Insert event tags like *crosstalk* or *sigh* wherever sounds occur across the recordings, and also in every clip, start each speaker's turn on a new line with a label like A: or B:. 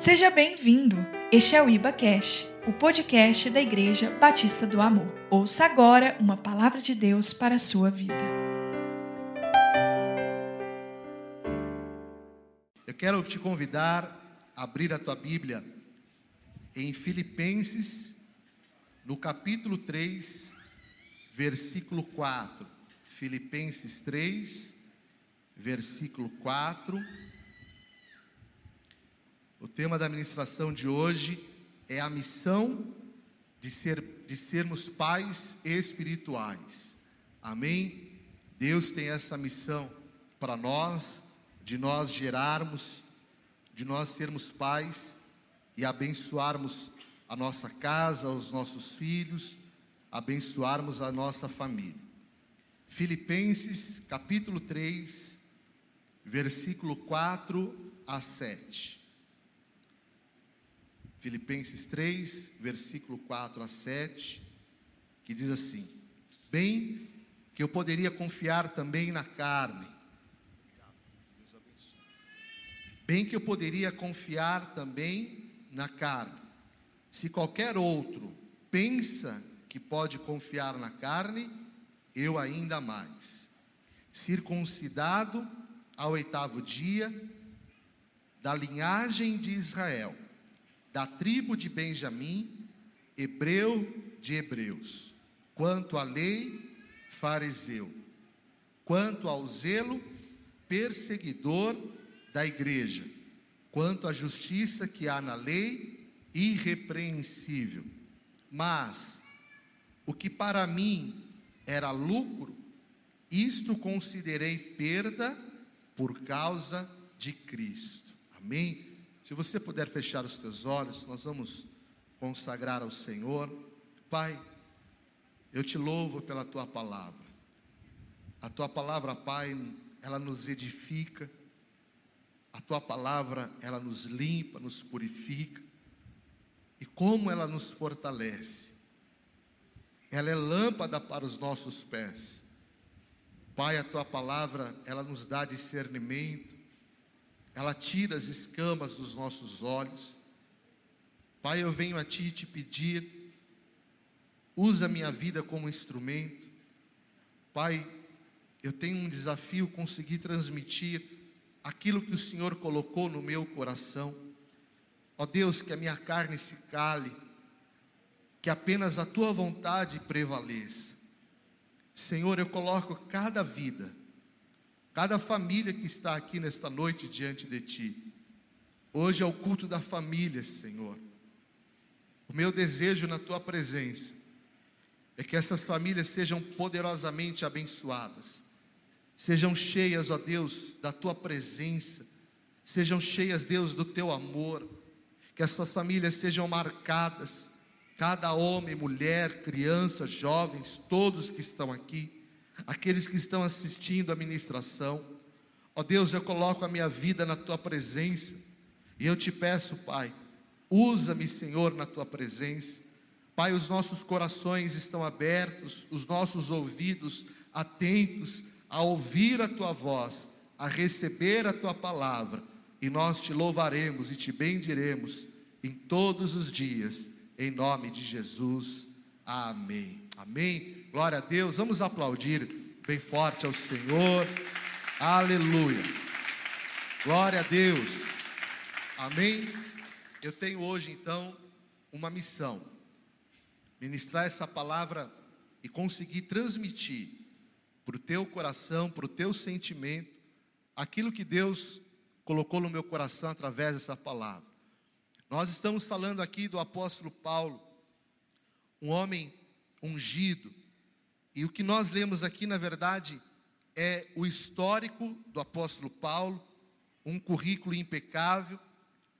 A: Seja bem-vindo. Este é o Iba Cash, o podcast da Igreja Batista do Amor. Ouça agora uma palavra de Deus para a sua vida.
B: Eu quero te convidar a abrir a tua Bíblia em Filipenses, no capítulo 3, versículo 4. Filipenses 3, versículo 4. O tema da ministração de hoje é a missão de, ser, de sermos pais espirituais. Amém? Deus tem essa missão para nós, de nós gerarmos, de nós sermos pais e abençoarmos a nossa casa, os nossos filhos, abençoarmos a nossa família. Filipenses capítulo 3, versículo 4 a 7. Filipenses 3, versículo 4 a 7, que diz assim: Bem que eu poderia confiar também na carne. Bem que eu poderia confiar também na carne. Se qualquer outro pensa que pode confiar na carne, eu ainda mais. Circuncidado ao oitavo dia, da linhagem de Israel da tribo de Benjamim, hebreu de hebreus. Quanto à lei, fariseu. Quanto ao zelo, perseguidor da igreja. Quanto à justiça que há na lei, irrepreensível. Mas o que para mim era lucro, isto considerei perda por causa de Cristo. Amém? Se você puder fechar os teus olhos, nós vamos consagrar ao Senhor. Pai, eu te louvo pela tua palavra. A tua palavra, Pai, ela nos edifica. A tua palavra, ela nos limpa, nos purifica. E como ela nos fortalece. Ela é lâmpada para os nossos pés. Pai, a tua palavra, ela nos dá discernimento ela tira as escamas dos nossos olhos. Pai, eu venho a Ti te pedir, usa minha vida como instrumento. Pai, eu tenho um desafio conseguir transmitir aquilo que o Senhor colocou no meu coração. Ó Deus, que a minha carne se cale, que apenas a tua vontade prevaleça. Senhor, eu coloco cada vida cada família que está aqui nesta noite diante de Ti. Hoje é o culto da família, Senhor. O meu desejo na Tua presença é que essas famílias sejam poderosamente abençoadas, sejam cheias, ó Deus, da Tua presença, sejam cheias, Deus, do Teu amor, que essas famílias sejam marcadas, cada homem, mulher, criança, jovens, todos que estão aqui aqueles que estão assistindo a ministração. Ó Deus, eu coloco a minha vida na tua presença e eu te peço, Pai, usa-me, Senhor, na tua presença. Pai, os nossos corações estão abertos, os nossos ouvidos atentos a ouvir a tua voz, a receber a tua palavra, e nós te louvaremos e te bendiremos em todos os dias, em nome de Jesus. Amém. Amém. Glória a Deus. Vamos aplaudir bem forte ao Senhor. Aleluia. Glória a Deus. Amém. Eu tenho hoje então uma missão: ministrar essa palavra e conseguir transmitir para o teu coração, para o teu sentimento, aquilo que Deus colocou no meu coração através dessa palavra. Nós estamos falando aqui do apóstolo Paulo, um homem ungido, e o que nós lemos aqui, na verdade, é o histórico do apóstolo Paulo, um currículo impecável,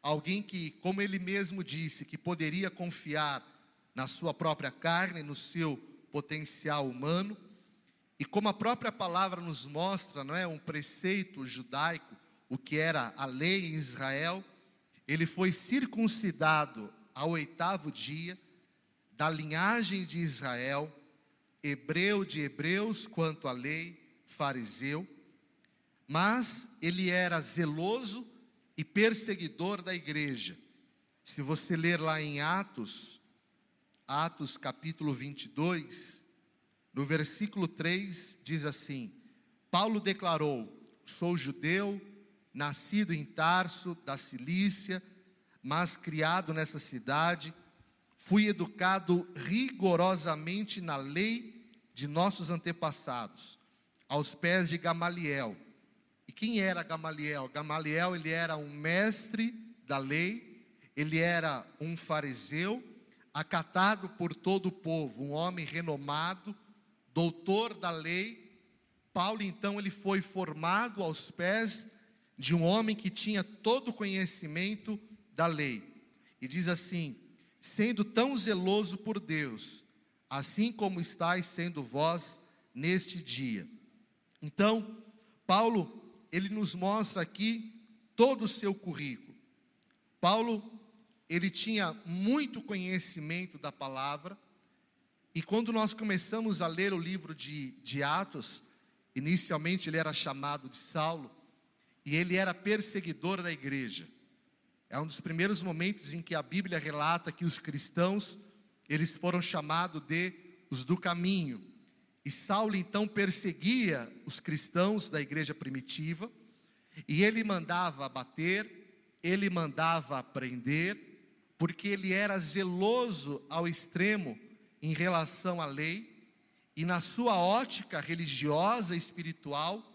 B: alguém que, como ele mesmo disse, que poderia confiar na sua própria carne, no seu potencial humano, e como a própria palavra nos mostra, não é, um preceito judaico, o que era a lei em Israel, ele foi circuncidado ao oitavo dia da linhagem de Israel, hebreu de hebreus quanto à lei, fariseu, mas ele era zeloso e perseguidor da igreja, Se você ler lá em Atos, Atos capítulo 22, no versículo 3 diz assim: Paulo declarou: Sou judeu, nascido em Tarso, da Cilícia, mas criado nessa cidade, fui educado rigorosamente na lei de nossos antepassados, aos pés de Gamaliel. E quem era Gamaliel? Gamaliel, ele era um mestre da lei, ele era um fariseu, acatado por todo o povo, um homem renomado, doutor da lei. Paulo, então, ele foi formado aos pés de um homem que tinha todo o conhecimento da lei. E diz assim: sendo tão zeloso por Deus, assim como estáis sendo vós neste dia. Então, Paulo, ele nos mostra aqui todo o seu currículo. Paulo, ele tinha muito conhecimento da palavra, e quando nós começamos a ler o livro de, de Atos, inicialmente ele era chamado de Saulo, e ele era perseguidor da igreja. É um dos primeiros momentos em que a Bíblia relata que os cristãos, eles foram chamados de os do caminho. E Saulo então perseguia os cristãos da igreja primitiva, e ele mandava bater, ele mandava prender, porque ele era zeloso ao extremo em relação à lei, e na sua ótica religiosa e espiritual,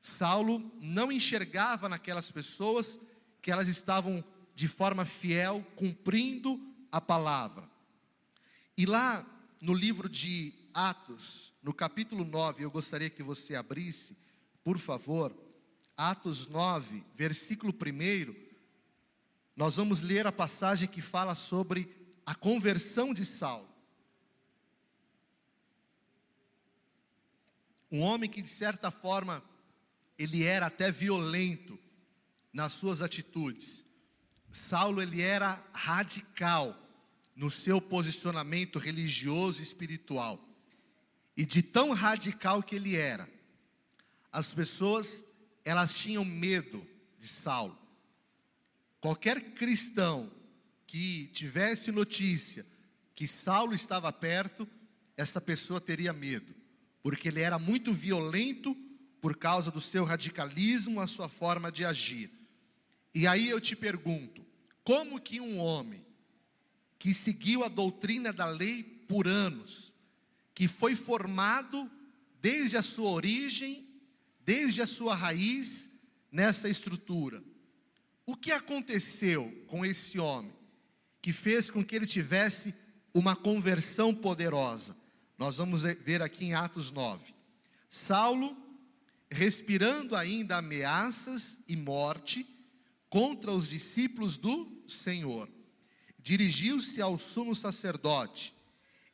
B: Saulo não enxergava naquelas pessoas que elas estavam de forma fiel cumprindo a palavra. E lá no livro de Atos, no capítulo 9, eu gostaria que você abrisse, por favor, Atos 9, versículo 1. Nós vamos ler a passagem que fala sobre a conversão de Saulo. Um homem que de certa forma ele era até violento nas suas atitudes. Saulo ele era radical no seu posicionamento religioso e espiritual. E de tão radical que ele era, as pessoas elas tinham medo de Saulo. Qualquer cristão que tivesse notícia que Saulo estava perto, essa pessoa teria medo, porque ele era muito violento por causa do seu radicalismo, a sua forma de agir. E aí eu te pergunto: como que um homem que seguiu a doutrina da lei por anos, que foi formado desde a sua origem, desde a sua raiz nessa estrutura, o que aconteceu com esse homem que fez com que ele tivesse uma conversão poderosa? Nós vamos ver aqui em Atos 9. Saulo respirando ainda ameaças e morte contra os discípulos do Senhor, dirigiu-se ao sumo sacerdote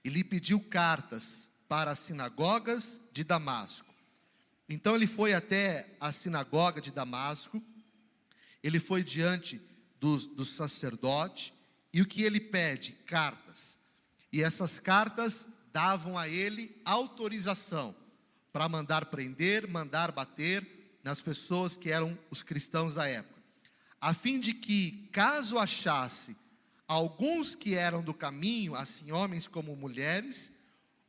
B: e lhe pediu cartas para as sinagogas de Damasco. Então ele foi até a sinagoga de Damasco, ele foi diante do, do sacerdote, e o que ele pede? Cartas. E essas cartas davam a ele autorização para mandar prender, mandar bater nas pessoas que eram os cristãos da época, a fim de que, caso achasse alguns que eram do caminho, assim homens como mulheres,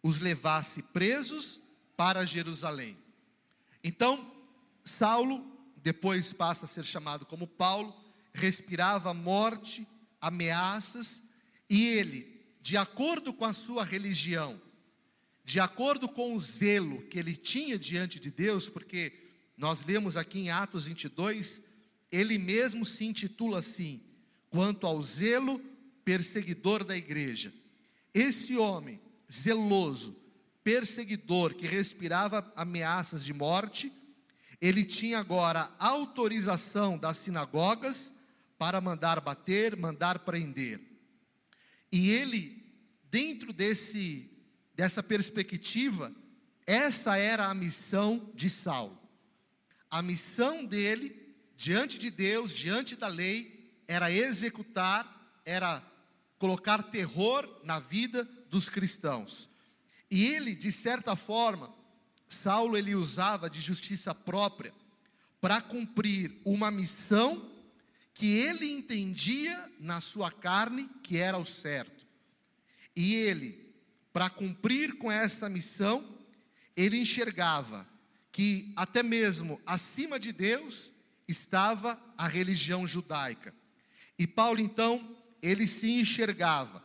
B: os levasse presos para Jerusalém. Então, Saulo, depois passa a ser chamado como Paulo, respirava morte, ameaças, e ele, de acordo com a sua religião, de acordo com o zelo que ele tinha diante de Deus, porque nós lemos aqui em Atos 22, ele mesmo se intitula assim: quanto ao zelo perseguidor da igreja. Esse homem zeloso, perseguidor, que respirava ameaças de morte, ele tinha agora autorização das sinagogas para mandar bater, mandar prender. E ele, dentro desse dessa perspectiva, essa era a missão de Saulo. A missão dele, diante de Deus, diante da lei, era executar, era colocar terror na vida dos cristãos. E ele, de certa forma, Saulo ele usava de justiça própria para cumprir uma missão que ele entendia na sua carne que era o certo. E ele, para cumprir com essa missão, ele enxergava que até mesmo acima de Deus estava a religião judaica. E Paulo então, ele se enxergava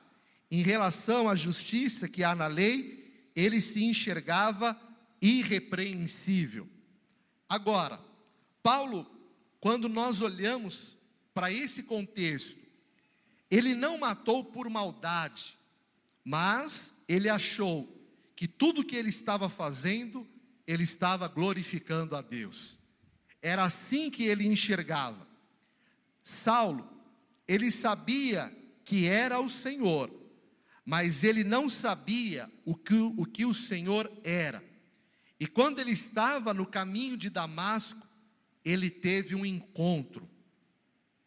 B: em relação à justiça que há na lei, ele se enxergava irrepreensível. Agora, Paulo, quando nós olhamos para esse contexto, ele não matou por maldade, mas ele achou que tudo que ele estava fazendo, ele estava glorificando a Deus. Era assim que ele enxergava. Saulo, ele sabia que era o Senhor, mas ele não sabia o que, o que o Senhor era. E quando ele estava no caminho de Damasco, ele teve um encontro.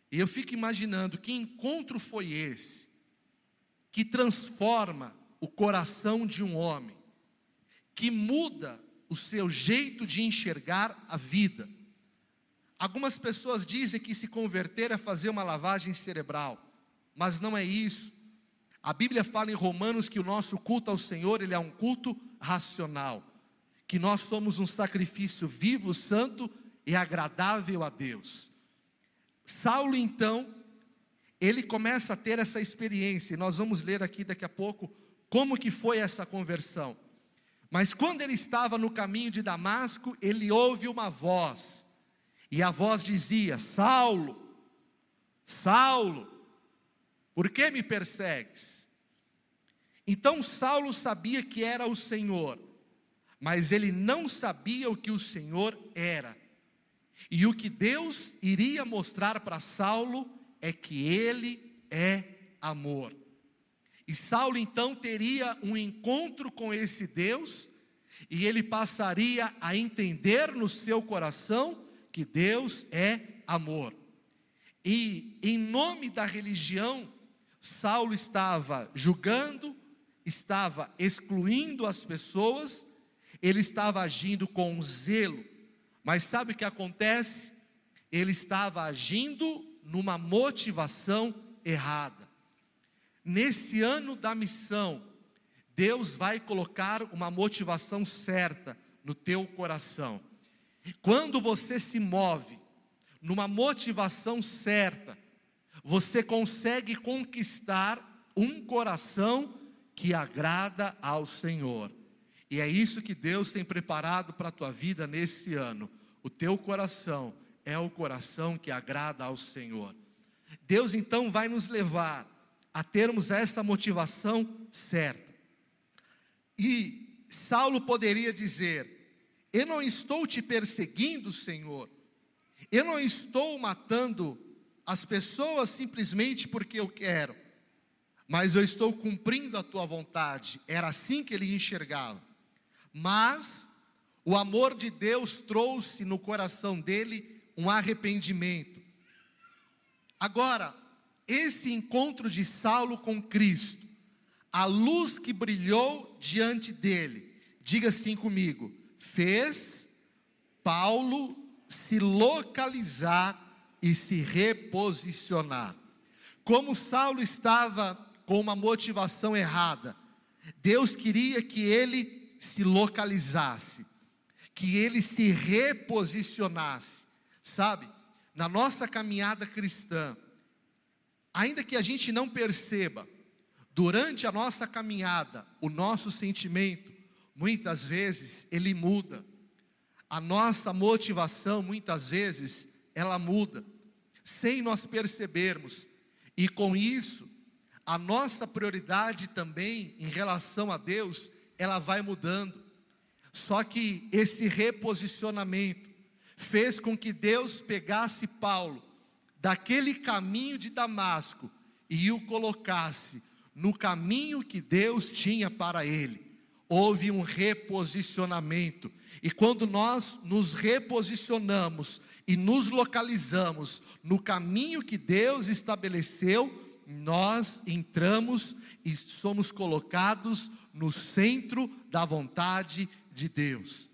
B: E eu fico imaginando que encontro foi esse que transforma o coração de um homem, que muda o seu jeito de enxergar a vida. Algumas pessoas dizem que se converter é fazer uma lavagem cerebral, mas não é isso. A Bíblia fala em Romanos que o nosso culto ao Senhor, ele é um culto racional, que nós somos um sacrifício vivo, santo e agradável a Deus. Saulo então, ele começa a ter essa experiência, e nós vamos ler aqui daqui a pouco como que foi essa conversão. Mas quando ele estava no caminho de Damasco, ele ouve uma voz, e a voz dizia: Saulo, Saulo, por que me persegues? Então Saulo sabia que era o Senhor, mas ele não sabia o que o Senhor era. E o que Deus iria mostrar para Saulo é que ele é amor. E Saulo então teria um encontro com esse Deus, e ele passaria a entender no seu coração que Deus é amor. E em nome da religião, Saulo estava julgando, estava excluindo as pessoas, ele estava agindo com zelo, mas sabe o que acontece? Ele estava agindo numa motivação errada. Nesse ano da missão, Deus vai colocar uma motivação certa no teu coração. Quando você se move numa motivação certa, você consegue conquistar um coração que agrada ao Senhor. E é isso que Deus tem preparado para a tua vida nesse ano. O teu coração é o coração que agrada ao Senhor. Deus então vai nos levar a termos essa motivação certa. E Saulo poderia dizer: Eu não estou te perseguindo, Senhor. Eu não estou matando as pessoas simplesmente porque eu quero mas eu estou cumprindo a tua vontade. Era assim que ele enxergava. Mas o amor de Deus trouxe no coração dele um arrependimento. Agora, esse encontro de Saulo com Cristo, a luz que brilhou diante dele, diga assim comigo, fez Paulo se localizar e se reposicionar. Como Saulo estava com uma motivação errada. Deus queria que ele se localizasse, que ele se reposicionasse, sabe? Na nossa caminhada cristã, ainda que a gente não perceba, durante a nossa caminhada, o nosso sentimento, muitas vezes, ele muda. A nossa motivação, muitas vezes, ela muda, sem nós percebermos. E com isso, a nossa prioridade também em relação a Deus, ela vai mudando. Só que esse reposicionamento fez com que Deus pegasse Paulo daquele caminho de Damasco e o colocasse no caminho que Deus tinha para ele. Houve um reposicionamento. E quando nós nos reposicionamos e nos localizamos no caminho que Deus estabeleceu, nós entramos e somos colocados no centro da vontade de Deus.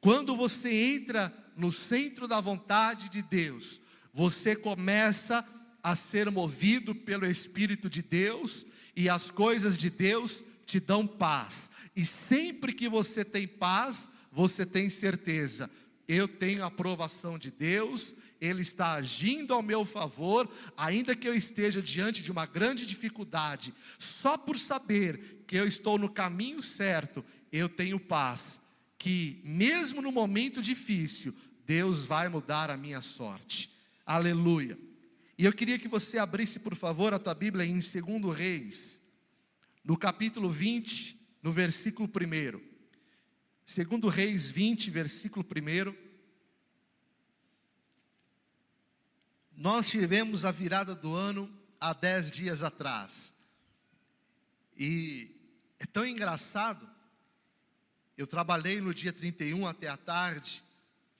B: Quando você entra no centro da vontade de Deus, você começa a ser movido pelo Espírito de Deus e as coisas de Deus te dão paz. E sempre que você tem paz, você tem certeza, eu tenho a aprovação de Deus, Ele está agindo ao meu favor, ainda que eu esteja diante de uma grande dificuldade, só por saber que eu estou no caminho certo, eu tenho paz, que mesmo no momento difícil, Deus vai mudar a minha sorte. Aleluia. E eu queria que você abrisse, por favor, a tua Bíblia em 2 Reis, no capítulo 20, no versículo 1. 2 Reis 20, versículo 1. Nós tivemos a virada do ano há dez dias atrás. E é tão engraçado. Eu trabalhei no dia 31 até a tarde.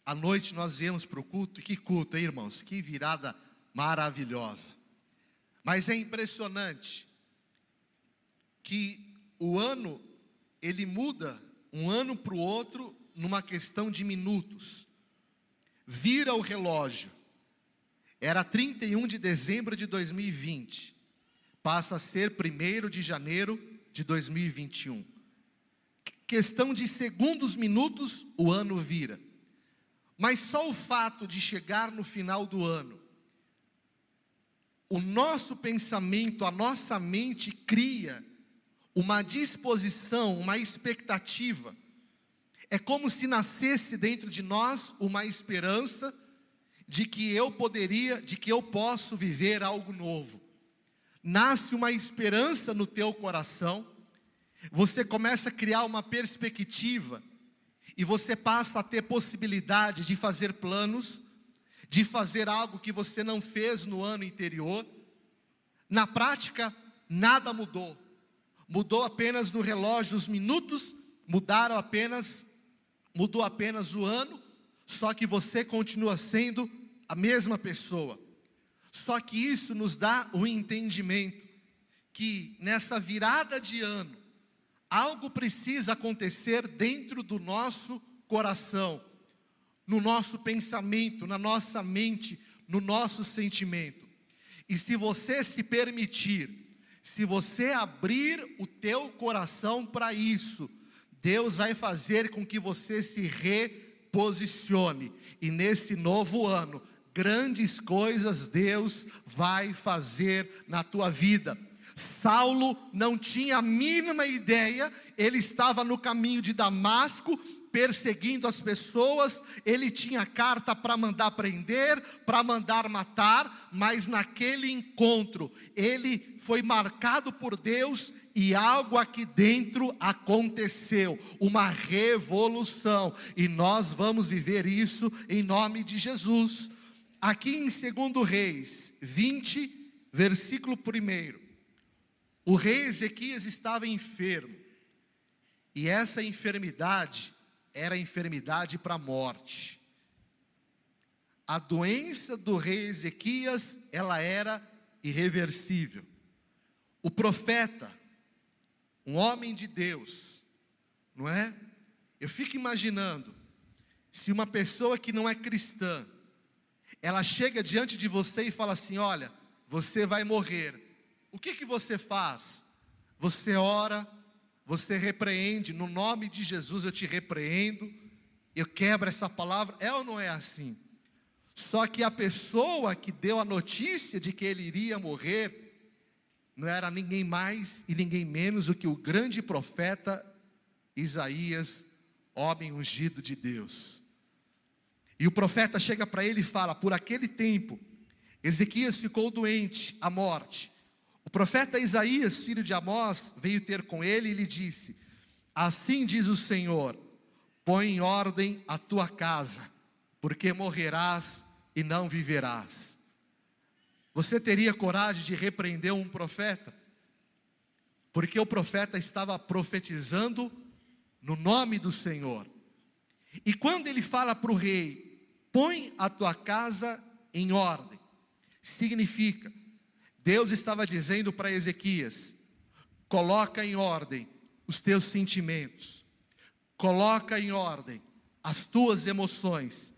B: À noite nós viemos para o culto. Que culto, hein, irmãos? Que virada maravilhosa. Mas é impressionante que o ano ele muda um ano para o outro numa questão de minutos. Vira o relógio. Era 31 de dezembro de 2020. Passa a ser 1 de janeiro de 2021. Questão de segundos, minutos, o ano vira. Mas só o fato de chegar no final do ano, o nosso pensamento, a nossa mente cria uma disposição, uma expectativa. É como se nascesse dentro de nós uma esperança de que eu poderia, de que eu posso viver algo novo. Nasce uma esperança no teu coração, você começa a criar uma perspectiva e você passa a ter possibilidade de fazer planos, de fazer algo que você não fez no ano anterior. Na prática, nada mudou mudou apenas no relógio os minutos, mudaram apenas, mudou apenas o ano, só que você continua sendo a mesma pessoa. Só que isso nos dá o um entendimento que nessa virada de ano, algo precisa acontecer dentro do nosso coração, no nosso pensamento, na nossa mente, no nosso sentimento. E se você se permitir se você abrir o teu coração para isso, Deus vai fazer com que você se reposicione. E nesse novo ano, grandes coisas Deus vai fazer na tua vida. Saulo não tinha a mínima ideia, ele estava no caminho de Damasco, perseguindo as pessoas, ele tinha carta para mandar prender, para mandar matar, mas naquele encontro, ele foi marcado por Deus e algo aqui dentro aconteceu, uma revolução, e nós vamos viver isso em nome de Jesus. Aqui em 2 Reis 20, versículo 1, o rei Ezequias estava enfermo, e essa enfermidade era enfermidade para a morte. A doença do rei Ezequias, ela era irreversível. O profeta, um homem de Deus, não é? Eu fico imaginando, se uma pessoa que não é cristã, ela chega diante de você e fala assim: Olha, você vai morrer. O que que você faz? Você ora, você repreende, no nome de Jesus eu te repreendo, eu quebro essa palavra, é ou não é assim? Só que a pessoa que deu a notícia de que ele iria morrer, não era ninguém mais e ninguém menos do que o grande profeta Isaías, homem ungido de Deus. E o profeta chega para ele e fala: Por aquele tempo, Ezequias ficou doente, à morte. O profeta Isaías, filho de Amós, veio ter com ele e lhe disse: Assim diz o Senhor: põe em ordem a tua casa, porque morrerás e não viverás. Você teria coragem de repreender um profeta? Porque o profeta estava profetizando no nome do Senhor. E quando ele fala para o rei: põe a tua casa em ordem, significa Deus estava dizendo para Ezequias: coloca em ordem os teus sentimentos, coloca em ordem as tuas emoções.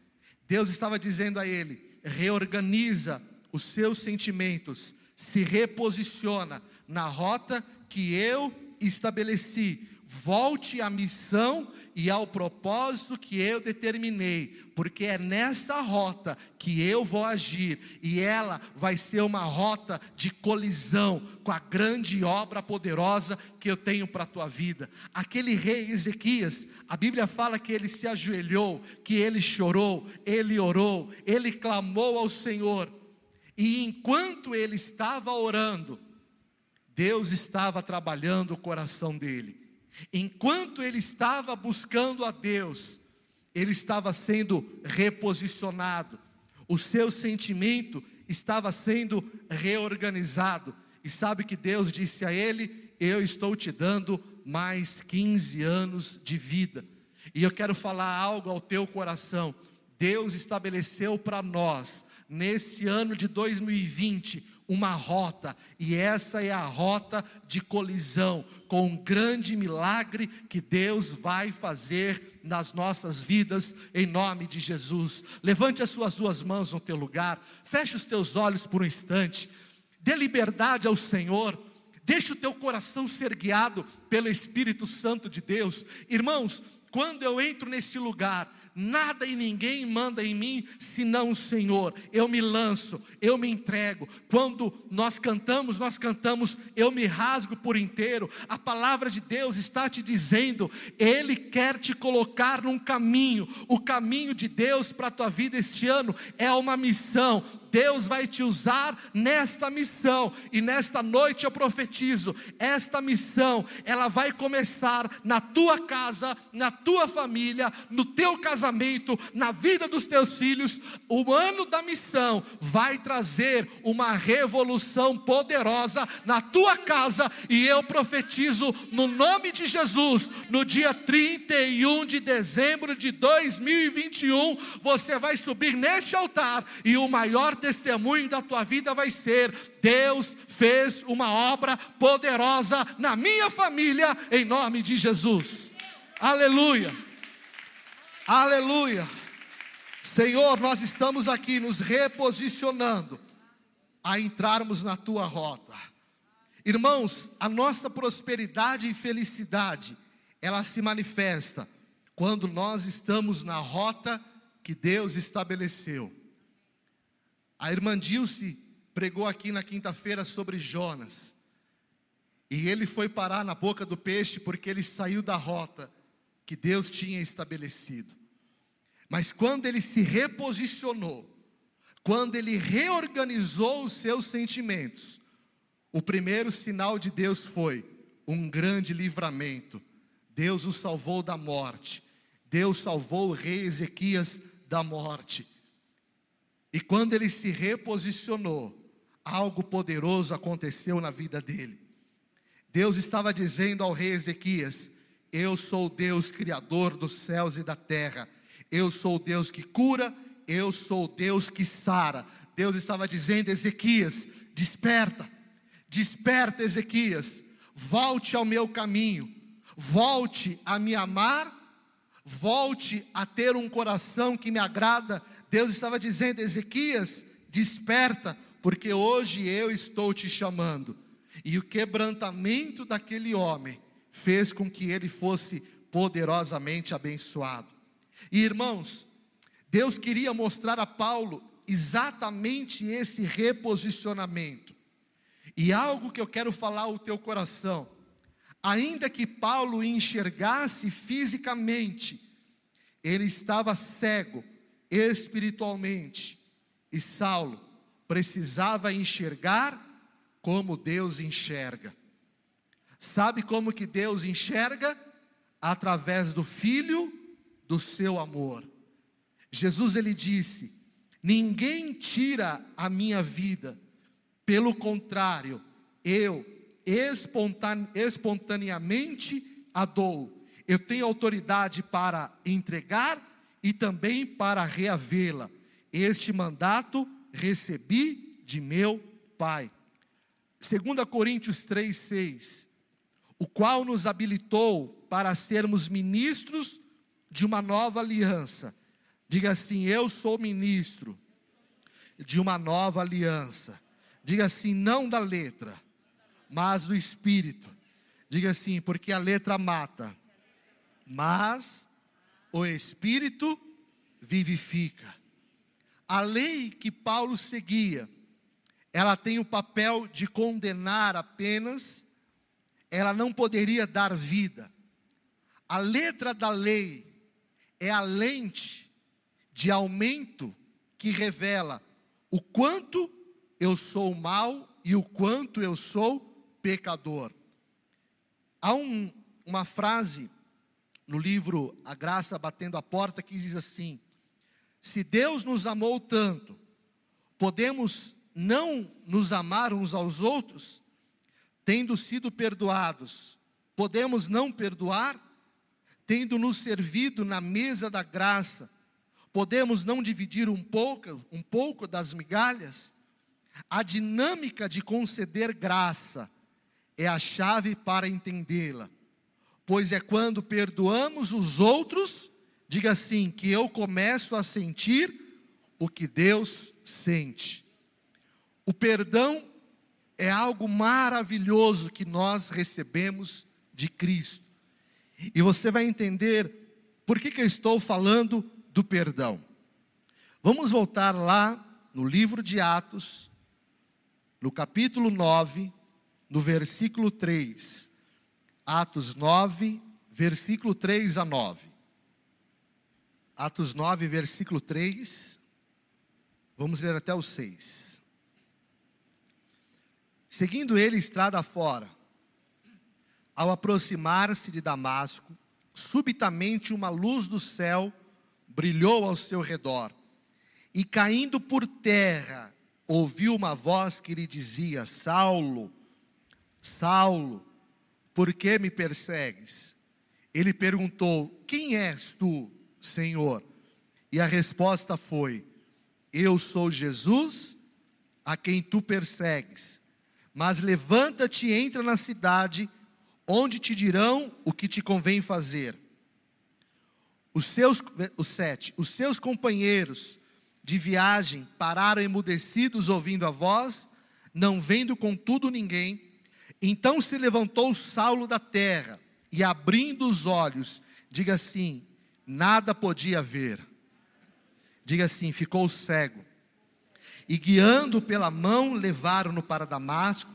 B: Deus estava dizendo a ele: reorganiza os seus sentimentos, se reposiciona na rota que eu estabeleci. Volte à missão e ao propósito que eu determinei, porque é nessa rota que eu vou agir e ela vai ser uma rota de colisão com a grande obra poderosa que eu tenho para a tua vida. Aquele rei Ezequias, a Bíblia fala que ele se ajoelhou, que ele chorou, ele orou, ele clamou ao Senhor. E enquanto ele estava orando, Deus estava trabalhando o coração dele. Enquanto ele estava buscando a Deus, ele estava sendo reposicionado, o seu sentimento estava sendo reorganizado. E sabe que Deus disse a ele: Eu estou te dando mais 15 anos de vida. E eu quero falar algo ao teu coração. Deus estabeleceu para nós, nesse ano de 2020, uma rota, e essa é a rota de colisão com um grande milagre que Deus vai fazer nas nossas vidas, em nome de Jesus. Levante as suas duas mãos no teu lugar, feche os teus olhos por um instante, dê liberdade ao Senhor. Deixe o teu coração ser guiado pelo Espírito Santo de Deus. Irmãos, quando eu entro nesse lugar, nada e ninguém manda em mim senão o Senhor. Eu me lanço, eu me entrego. Quando nós cantamos, nós cantamos, eu me rasgo por inteiro. A palavra de Deus está te dizendo, Ele quer te colocar num caminho. O caminho de Deus para a tua vida este ano é uma missão. Deus vai te usar nesta missão. E nesta noite eu profetizo: esta missão, ela vai começar na tua casa, na tua família, no teu casamento, na vida dos teus filhos. O ano da missão vai trazer uma revolução poderosa na tua casa. E eu profetizo no nome de Jesus, no dia 31 de dezembro de 2021, você vai subir neste altar e o maior testemunho da tua vida vai ser: Deus fez uma obra poderosa na minha família, em nome de Jesus. Aleluia, aleluia. Senhor, nós estamos aqui nos reposicionando a entrarmos na tua rota. Irmãos, a nossa prosperidade e felicidade, ela se manifesta quando nós estamos na rota que Deus estabeleceu. A irmã Dilce pregou aqui na quinta-feira sobre Jonas. E ele foi parar na boca do peixe porque ele saiu da rota que Deus tinha estabelecido. Mas quando ele se reposicionou, quando ele reorganizou os seus sentimentos, o primeiro sinal de Deus foi um grande livramento. Deus o salvou da morte. Deus salvou o rei Ezequias da morte. E quando ele se reposicionou, algo poderoso aconteceu na vida dele. Deus estava dizendo ao rei Ezequias: Eu sou Deus criador dos céus e da terra. Eu sou Deus que cura, eu sou Deus que sara. Deus estava dizendo: Ezequias, desperta, desperta, Ezequias, volte ao meu caminho, volte a me amar, volte a ter um coração que me agrada Deus estava dizendo: Ezequias, desperta, porque hoje eu estou te chamando. E o quebrantamento daquele homem fez com que ele fosse poderosamente abençoado. E irmãos, Deus queria mostrar a Paulo exatamente esse reposicionamento. E algo que eu quero falar ao teu coração, ainda que Paulo enxergasse fisicamente, ele estava cego espiritualmente. E Saulo precisava enxergar como Deus enxerga. Sabe como que Deus enxerga? Através do filho do seu amor. Jesus ele disse: Ninguém tira a minha vida, pelo contrário, eu espontane espontaneamente a dou. Eu tenho autoridade para entregar e também para reavê-la. Este mandato recebi de meu Pai. 2 Coríntios 3,6: O qual nos habilitou para sermos ministros de uma nova aliança. Diga assim: Eu sou ministro de uma nova aliança. Diga assim, não da letra, mas do espírito. Diga assim, porque a letra mata, mas o espírito vivifica. A lei que Paulo seguia, ela tem o papel de condenar apenas, ela não poderia dar vida. A letra da lei é a lente de aumento que revela o quanto eu sou mal e o quanto eu sou pecador. Há um, uma frase no livro A Graça Batendo a Porta que diz assim: Se Deus nos amou tanto, podemos não nos amar uns aos outros, tendo sido perdoados, podemos não perdoar, tendo nos servido na mesa da graça, podemos não dividir um pouco, um pouco das migalhas? A dinâmica de conceder graça é a chave para entendê-la, pois é quando perdoamos os outros, diga assim, que eu começo a sentir o que Deus sente. O perdão é algo maravilhoso que nós recebemos de Cristo. E você vai entender por que, que eu estou falando do perdão. Vamos voltar lá no livro de Atos, no capítulo 9, no versículo 3. Atos 9, versículo 3 a 9. Atos 9, versículo 3. Vamos ler até o 6. Seguindo ele estrada fora, ao aproximar-se de Damasco, subitamente uma luz do céu brilhou ao seu redor, e caindo por terra, ouviu uma voz que lhe dizia: Saulo, Saulo, por que me persegues? Ele perguntou: Quem és tu, Senhor? E a resposta foi: Eu sou Jesus, a quem tu persegues. Mas levanta-te e entra na cidade, onde te dirão o que te convém fazer. Os seus, os sete, os seus companheiros de viagem pararam emudecidos ouvindo a voz, não vendo contudo ninguém. Então se levantou Saulo da terra e abrindo os olhos, diga assim: nada podia ver. Diga assim: ficou cego e guiando pela mão levaram-no para Damasco.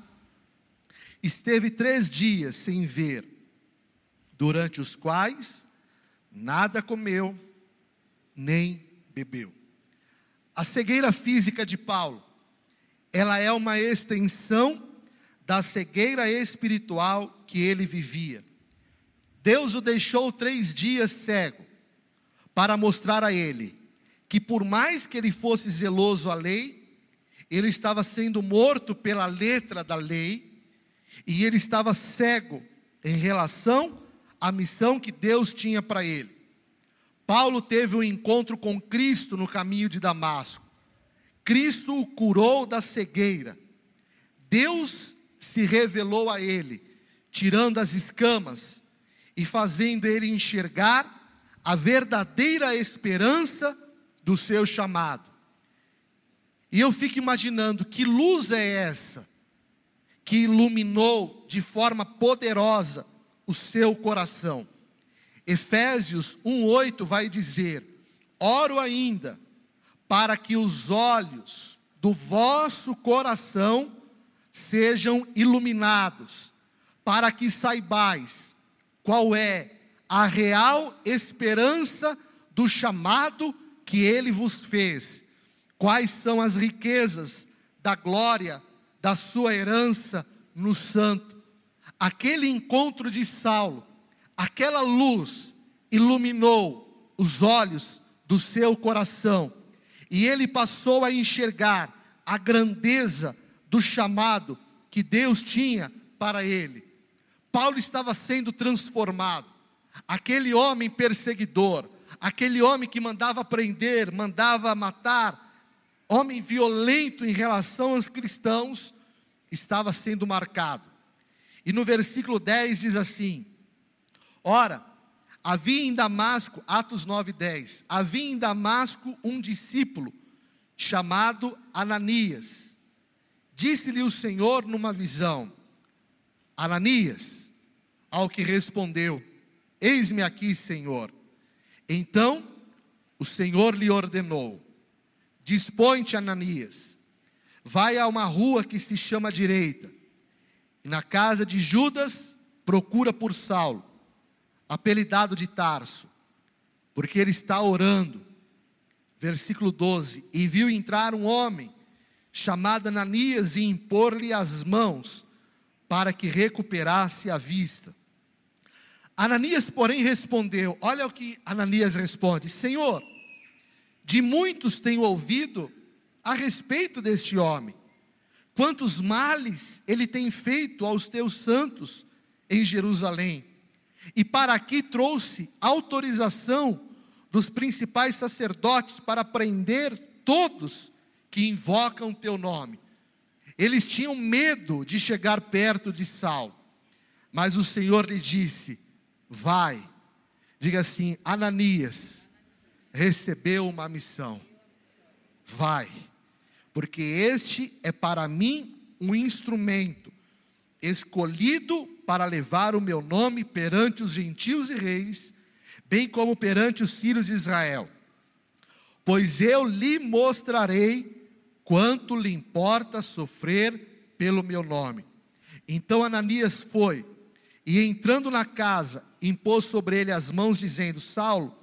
B: Esteve três dias sem ver, durante os quais nada comeu, nem bebeu. A cegueira física de Paulo, ela é uma extensão da cegueira espiritual que ele vivia. Deus o deixou três dias cego, para mostrar a ele que, por mais que ele fosse zeloso à lei, ele estava sendo morto pela letra da lei, e ele estava cego em relação à missão que Deus tinha para ele. Paulo teve um encontro com Cristo no caminho de Damasco. Cristo o curou da cegueira. Deus se revelou a ele, tirando as escamas e fazendo ele enxergar a verdadeira esperança do seu chamado. E eu fico imaginando que luz é essa que iluminou de forma poderosa o seu coração. Efésios 1:8 vai dizer: Oro ainda para que os olhos do vosso coração sejam iluminados, para que saibais qual é a real esperança do chamado que ele vos fez Quais são as riquezas da glória da sua herança no santo? Aquele encontro de Saulo, aquela luz iluminou os olhos do seu coração e ele passou a enxergar a grandeza do chamado que Deus tinha para ele. Paulo estava sendo transformado. Aquele homem perseguidor, aquele homem que mandava prender, mandava matar, homem violento em relação aos cristãos, estava sendo marcado. E no versículo 10 diz assim: Ora, havia em Damasco, Atos 9, 10, havia em Damasco um discípulo chamado Ananias. Disse-lhe o Senhor numa visão: Ananias, ao que respondeu: Eis-me aqui, Senhor. Então o Senhor lhe ordenou: Dispõe-te, Ananias, vai a uma rua que se chama direita, e na casa de Judas procura por Saulo, apelidado de Tarso, porque ele está orando. Versículo 12: E viu entrar um homem chamado Ananias e impor-lhe as mãos para que recuperasse a vista. Ananias, porém, respondeu: Olha o que Ananias responde: Senhor, de muitos tenho ouvido a respeito deste homem, quantos males ele tem feito aos teus santos em Jerusalém. E para aqui trouxe autorização dos principais sacerdotes para prender todos que invocam teu nome. Eles tinham medo de chegar perto de Saulo, mas o Senhor lhe disse: Vai, diga assim: Ananias recebeu uma missão, vai, porque este é para mim um instrumento escolhido para levar o meu nome perante os gentios e reis, bem como perante os filhos de Israel. Pois eu lhe mostrarei quanto lhe importa sofrer pelo meu nome. Então Ananias foi, e entrando na casa, impôs sobre ele as mãos, dizendo: Saulo,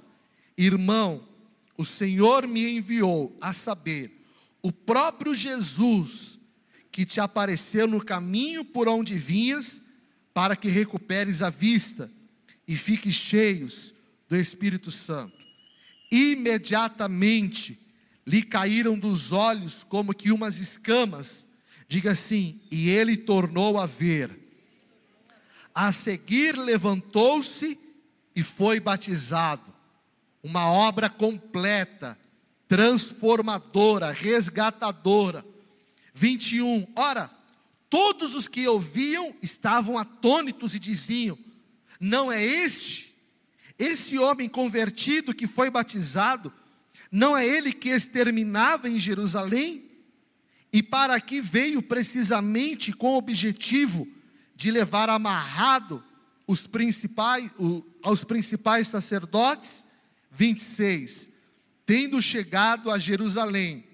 B: irmão, o Senhor me enviou a saber, o próprio Jesus, que te apareceu no caminho por onde vinhas, para que recuperes a vista e fiques cheios do Espírito Santo. Imediatamente lhe caíram dos olhos como que umas escamas, diga assim, e ele tornou a ver. A seguir levantou-se e foi batizado. Uma obra completa, transformadora, resgatadora. 21. Ora, Todos os que ouviam estavam atônitos e diziam: Não é este, esse homem convertido que foi batizado, não é ele que exterminava em Jerusalém? E para aqui veio precisamente com o objetivo de levar amarrado os principais, o, aos principais sacerdotes? 26. Tendo chegado a Jerusalém,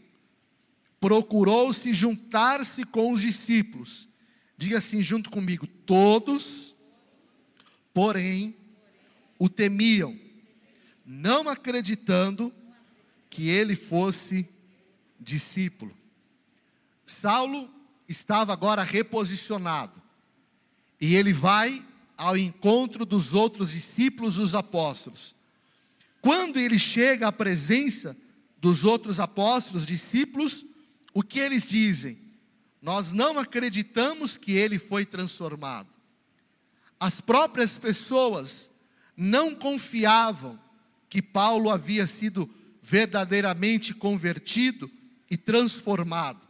B: procurou se juntar-se com os discípulos. Diga assim junto comigo: todos, porém, o temiam, não acreditando que ele fosse discípulo. Saulo estava agora reposicionado, e ele vai ao encontro dos outros discípulos, os apóstolos. Quando ele chega à presença dos outros apóstolos, discípulos, o que eles dizem? Nós não acreditamos que ele foi transformado. As próprias pessoas não confiavam que Paulo havia sido verdadeiramente convertido e transformado.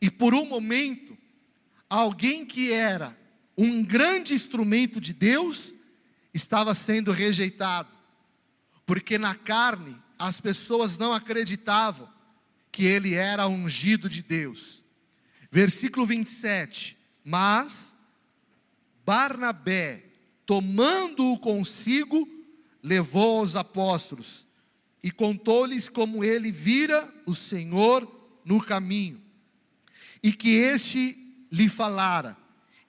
B: E por um momento, alguém que era um grande instrumento de Deus estava sendo rejeitado, porque na carne as pessoas não acreditavam que ele era ungido de Deus. Versículo 27. Mas Barnabé, tomando-o consigo, levou aos apóstolos e contou-lhes como ele vira o Senhor no caminho, e que este lhe falara,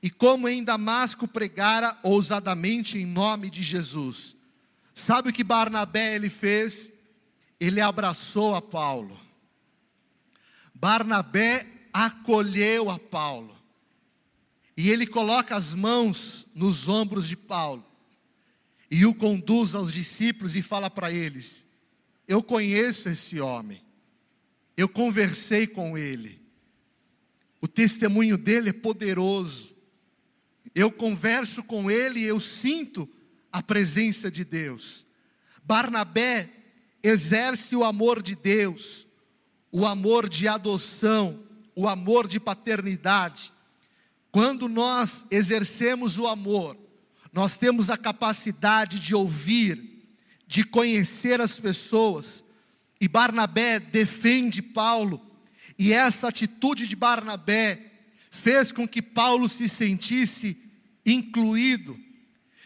B: e como em Damasco pregara ousadamente em nome de Jesus. Sabe o que Barnabé ele fez? Ele abraçou a Paulo. Barnabé acolheu a Paulo. E ele coloca as mãos nos ombros de Paulo. E o conduz aos discípulos e fala para eles: Eu conheço esse homem. Eu conversei com ele. O testemunho dele é poderoso. Eu converso com ele e eu sinto a presença de Deus. Barnabé exerce o amor de Deus o amor de adoção, o amor de paternidade. Quando nós exercemos o amor, nós temos a capacidade de ouvir, de conhecer as pessoas. E Barnabé defende Paulo, E essa atitude de Barnabé fez com que Paulo se sentisse incluído,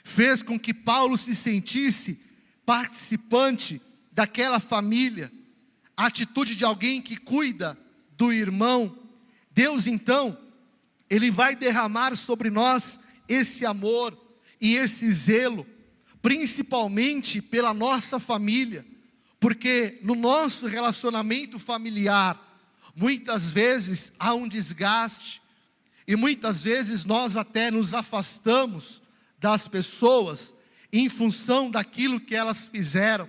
B: fez com que Paulo se sentisse participante daquela família, a atitude de alguém que cuida do irmão. Deus então, Ele vai derramar sobre nós esse amor e esse zelo, principalmente pela nossa família, porque no nosso relacionamento familiar, muitas vezes há um desgaste, e muitas vezes nós até nos afastamos das pessoas em função daquilo que elas fizeram.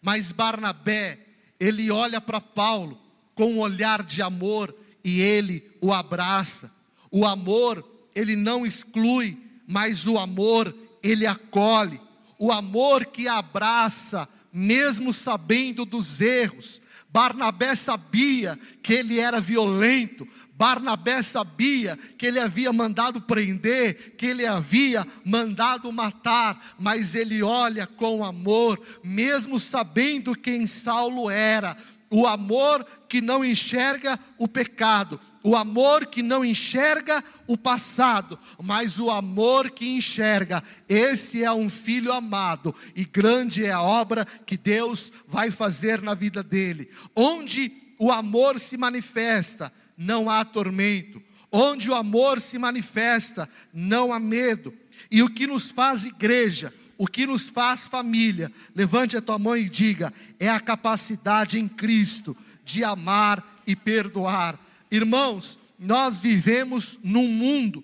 B: Mas Barnabé, ele olha para Paulo com um olhar de amor e ele o abraça. O amor, ele não exclui, mas o amor, ele acolhe. O amor que abraça, mesmo sabendo dos erros. Barnabé sabia que ele era violento, Barnabé sabia que ele havia mandado prender, que ele havia mandado matar, mas ele olha com amor, mesmo sabendo quem Saulo era, o amor que não enxerga o pecado, o amor que não enxerga o passado, mas o amor que enxerga. Esse é um filho amado e grande é a obra que Deus vai fazer na vida dele. Onde o amor se manifesta, não há tormento. Onde o amor se manifesta, não há medo. E o que nos faz igreja, o que nos faz família, levante a tua mão e diga: é a capacidade em Cristo de amar e perdoar. Irmãos, nós vivemos num mundo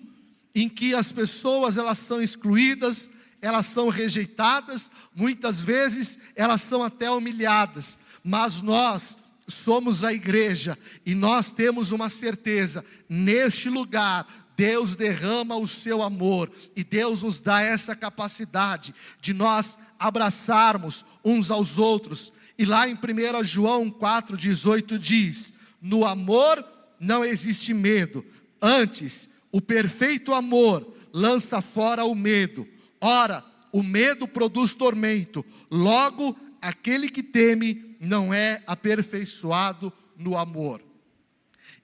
B: em que as pessoas elas são excluídas, elas são rejeitadas, muitas vezes elas são até humilhadas, mas nós somos a igreja e nós temos uma certeza: neste lugar, Deus derrama o seu amor e Deus nos dá essa capacidade de nós abraçarmos uns aos outros. E lá em 1 João 4,18 diz: No amor não existe medo, antes, o perfeito amor lança fora o medo. Ora, o medo produz tormento, logo, aquele que teme não é aperfeiçoado no amor.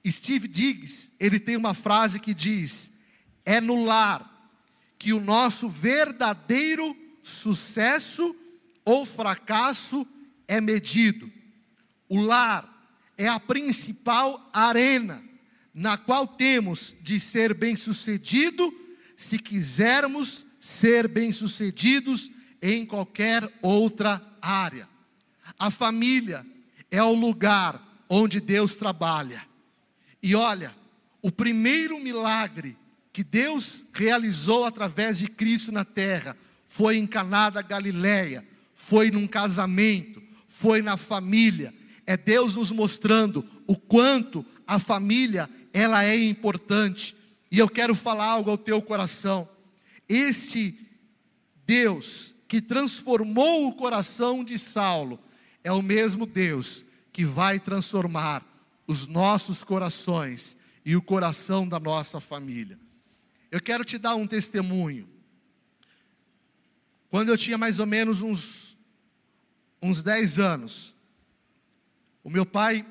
B: Steve Diggs, ele tem uma frase que diz: é no lar que o nosso verdadeiro sucesso ou fracasso é medido. O lar é a principal arena na qual temos de ser bem-sucedido se quisermos ser bem-sucedidos em qualquer outra área. A família é o lugar onde Deus trabalha. E olha, o primeiro milagre que Deus realizou através de Cristo na terra foi em Caná da Galileia, foi num casamento, foi na família. É Deus nos mostrando o quanto a família ela é importante. E eu quero falar algo ao teu coração. Este Deus que transformou o coração de Saulo é o mesmo Deus que vai transformar os nossos corações e o coração da nossa família. Eu quero te dar um testemunho. Quando eu tinha mais ou menos uns, uns 10 anos, o meu pai,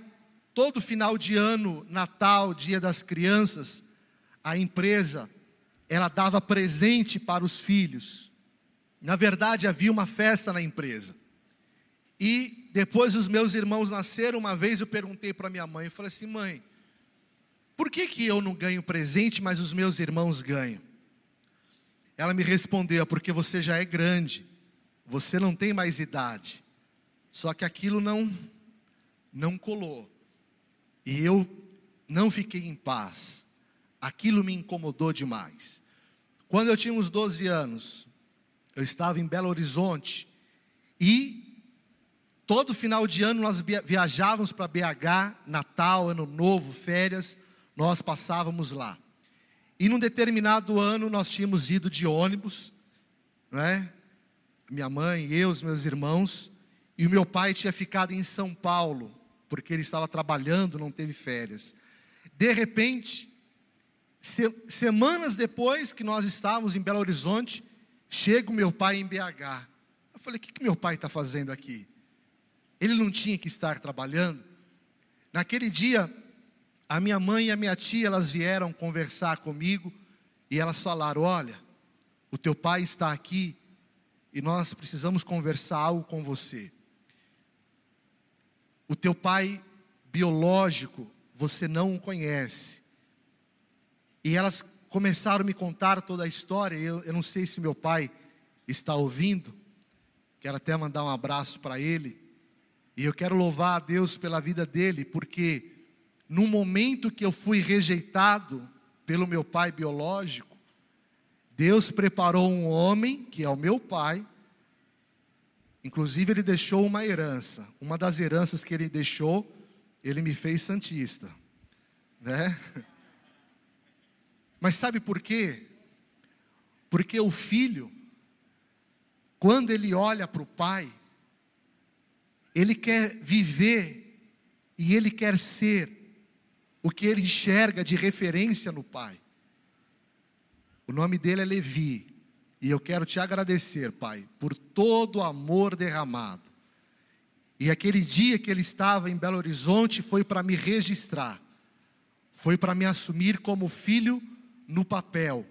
B: todo final de ano, Natal, Dia das Crianças, a empresa, ela dava presente para os filhos. Na verdade, havia uma festa na empresa. E depois os meus irmãos nasceram, uma vez eu perguntei para minha mãe, eu falei assim, mãe, por que, que eu não ganho presente, mas os meus irmãos ganham? Ela me respondeu, porque você já é grande, você não tem mais idade. Só que aquilo não, não colou. E eu não fiquei em paz. Aquilo me incomodou demais. Quando eu tinha uns 12 anos, eu estava em Belo Horizonte e Todo final de ano nós viajávamos para BH, Natal, Ano Novo, férias, nós passávamos lá. E num determinado ano nós tínhamos ido de ônibus, não é? Minha mãe, eu, os meus irmãos, e o meu pai tinha ficado em São Paulo, porque ele estava trabalhando, não teve férias. De repente, se, semanas depois que nós estávamos em Belo Horizonte, chega o meu pai em BH. Eu falei: o que, que meu pai está fazendo aqui? Ele não tinha que estar trabalhando. Naquele dia, a minha mãe e a minha tia, elas vieram conversar comigo e elas falaram: Olha, o teu pai está aqui e nós precisamos conversar algo com você. O teu pai biológico, você não o conhece. E elas começaram a me contar toda a história. Eu, eu não sei se meu pai está ouvindo. Quero até mandar um abraço para ele. E eu quero louvar a Deus pela vida dele, porque no momento que eu fui rejeitado pelo meu pai biológico, Deus preparou um homem, que é o meu pai. Inclusive, ele deixou uma herança. Uma das heranças que ele deixou, ele me fez santista, né? *laughs* Mas sabe por quê? Porque o filho, quando ele olha para o pai, ele quer viver e ele quer ser o que ele enxerga de referência no pai. O nome dele é Levi, e eu quero te agradecer, pai, por todo o amor derramado. E aquele dia que ele estava em Belo Horizonte foi para me registrar, foi para me assumir como filho no papel,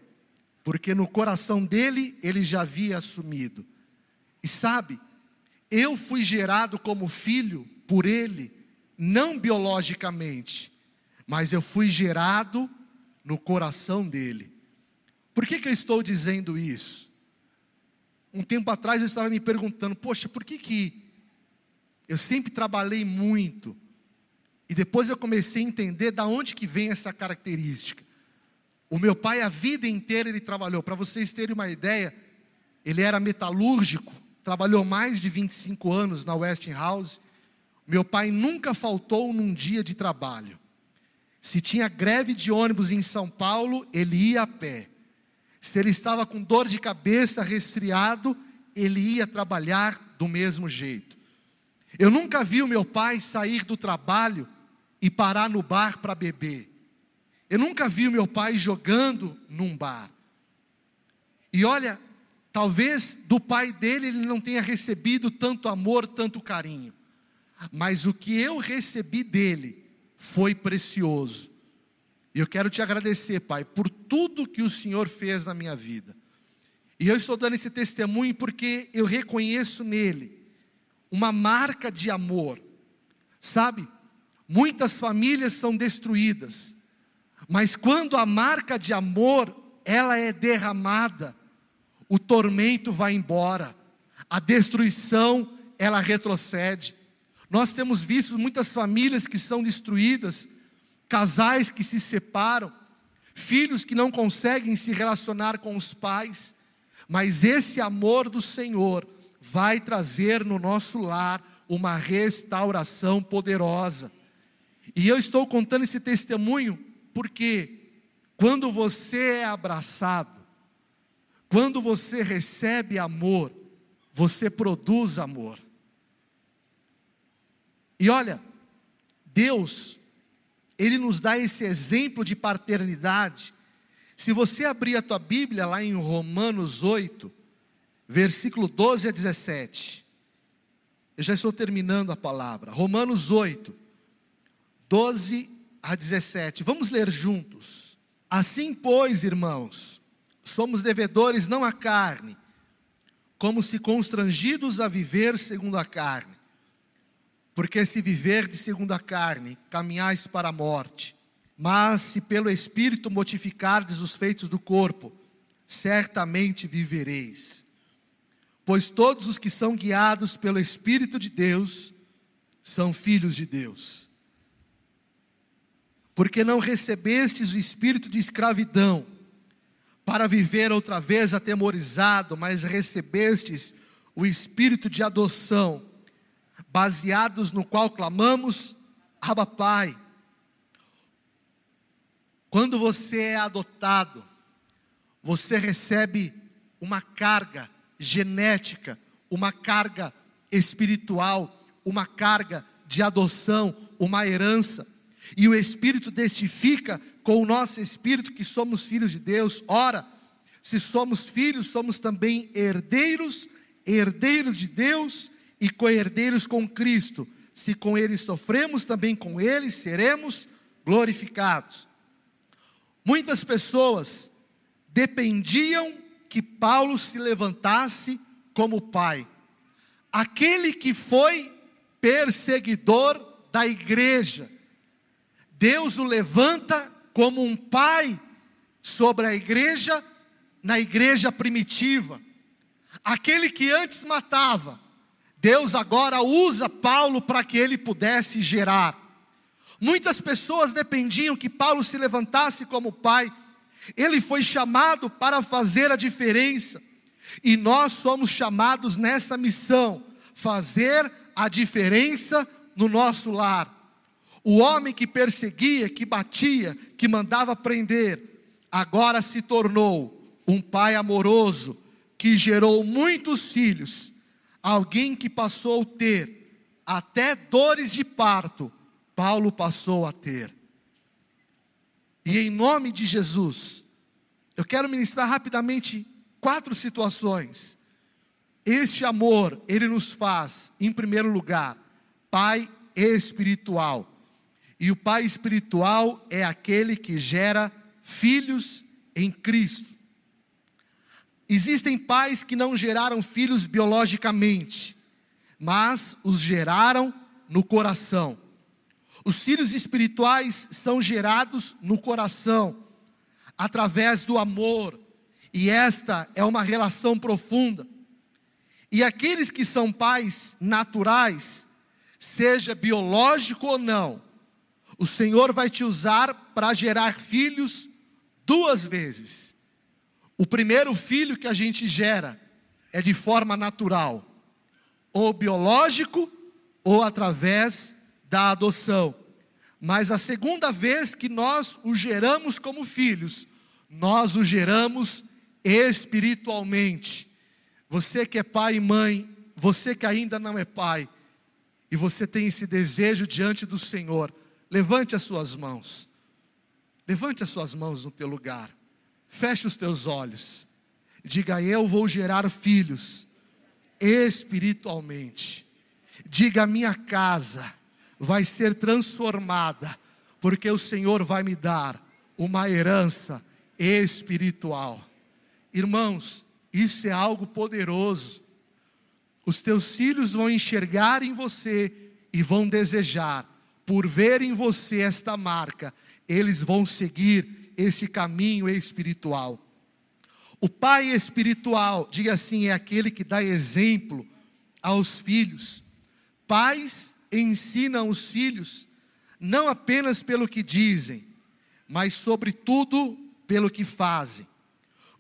B: porque no coração dele ele já havia assumido. E sabe, eu fui gerado como filho por ele, não biologicamente, mas eu fui gerado no coração dele. Por que, que eu estou dizendo isso? Um tempo atrás eu estava me perguntando, poxa, por que que eu sempre trabalhei muito e depois eu comecei a entender da onde que vem essa característica. O meu pai, a vida inteira, ele trabalhou. Para vocês terem uma ideia, ele era metalúrgico, trabalhou mais de 25 anos na Westinghouse. Meu pai nunca faltou num dia de trabalho. Se tinha greve de ônibus em São Paulo, ele ia a pé. Se ele estava com dor de cabeça, resfriado, ele ia trabalhar do mesmo jeito. Eu nunca vi o meu pai sair do trabalho e parar no bar para beber. Eu nunca vi o meu pai jogando num bar. E olha, talvez do pai dele ele não tenha recebido tanto amor, tanto carinho. Mas o que eu recebi dele foi precioso. E eu quero te agradecer, Pai, por tudo que o Senhor fez na minha vida. E eu estou dando esse testemunho porque eu reconheço nele uma marca de amor. Sabe? Muitas famílias são destruídas mas quando a marca de amor ela é derramada, o tormento vai embora, a destruição ela retrocede. Nós temos visto muitas famílias que são destruídas, casais que se separam, filhos que não conseguem se relacionar com os pais, mas esse amor do Senhor vai trazer no nosso lar uma restauração poderosa. E eu estou contando esse testemunho porque quando você é abraçado, quando você recebe amor, você produz amor. E olha, Deus, Ele nos dá esse exemplo de paternidade. Se você abrir a tua Bíblia lá em Romanos 8, versículo 12 a 17, eu já estou terminando a palavra. Romanos 8, 12 a 17. Vamos ler juntos. Assim, pois, irmãos, somos devedores não à carne, como se constrangidos a viver segundo a carne. Porque se viver de segundo a carne, caminhais para a morte. Mas se pelo Espírito mortificardes os feitos do corpo, certamente vivereis. Pois todos os que são guiados pelo Espírito de Deus são filhos de Deus porque não recebestes o espírito de escravidão, para viver outra vez atemorizado, mas recebestes o espírito de adoção, baseados no qual clamamos, Abba Pai. Quando você é adotado, você recebe uma carga genética, uma carga espiritual, uma carga de adoção, uma herança e o Espírito testifica com o nosso espírito que somos filhos de Deus. Ora, se somos filhos, somos também herdeiros, herdeiros de Deus e co-herdeiros com Cristo. Se com Ele sofremos, também com Ele seremos glorificados. Muitas pessoas dependiam que Paulo se levantasse como pai. Aquele que foi perseguidor da igreja, Deus o levanta como um pai sobre a igreja, na igreja primitiva. Aquele que antes matava, Deus agora usa Paulo para que ele pudesse gerar. Muitas pessoas dependiam que Paulo se levantasse como pai. Ele foi chamado para fazer a diferença. E nós somos chamados nessa missão, fazer a diferença no nosso lar. O homem que perseguia, que batia, que mandava prender, agora se tornou um pai amoroso que gerou muitos filhos. Alguém que passou a ter até dores de parto Paulo passou a ter. E em nome de Jesus, eu quero ministrar rapidamente quatro situações. Este amor, ele nos faz, em primeiro lugar, pai espiritual. E o pai espiritual é aquele que gera filhos em Cristo. Existem pais que não geraram filhos biologicamente, mas os geraram no coração. Os filhos espirituais são gerados no coração, através do amor, e esta é uma relação profunda. E aqueles que são pais naturais, seja biológico ou não, o Senhor vai te usar para gerar filhos duas vezes. O primeiro filho que a gente gera é de forma natural, ou biológico, ou através da adoção. Mas a segunda vez que nós o geramos como filhos, nós o geramos espiritualmente. Você que é pai e mãe, você que ainda não é pai, e você tem esse desejo diante do Senhor, levante as suas mãos. Levante as suas mãos no teu lugar. Feche os teus olhos. Diga: Eu vou gerar filhos espiritualmente. Diga: Minha casa vai ser transformada, porque o Senhor vai me dar uma herança espiritual. Irmãos, isso é algo poderoso. Os teus filhos vão enxergar em você e vão desejar, por ver em você esta marca, eles vão seguir esse caminho espiritual. O pai espiritual, diga assim, é aquele que dá exemplo aos filhos. Pais ensinam os filhos, não apenas pelo que dizem, mas sobretudo pelo que fazem.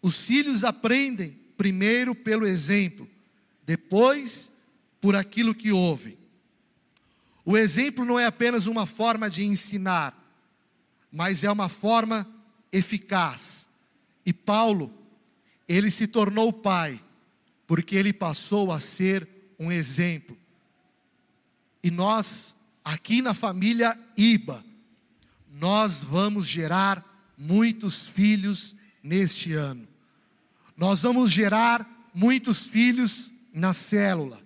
B: Os filhos aprendem primeiro pelo exemplo, depois por aquilo que ouvem. O exemplo não é apenas uma forma de ensinar, mas é uma forma eficaz. E Paulo, ele se tornou pai, porque ele passou a ser um exemplo. E nós, aqui na família Iba, nós vamos gerar muitos filhos neste ano. Nós vamos gerar muitos filhos na célula.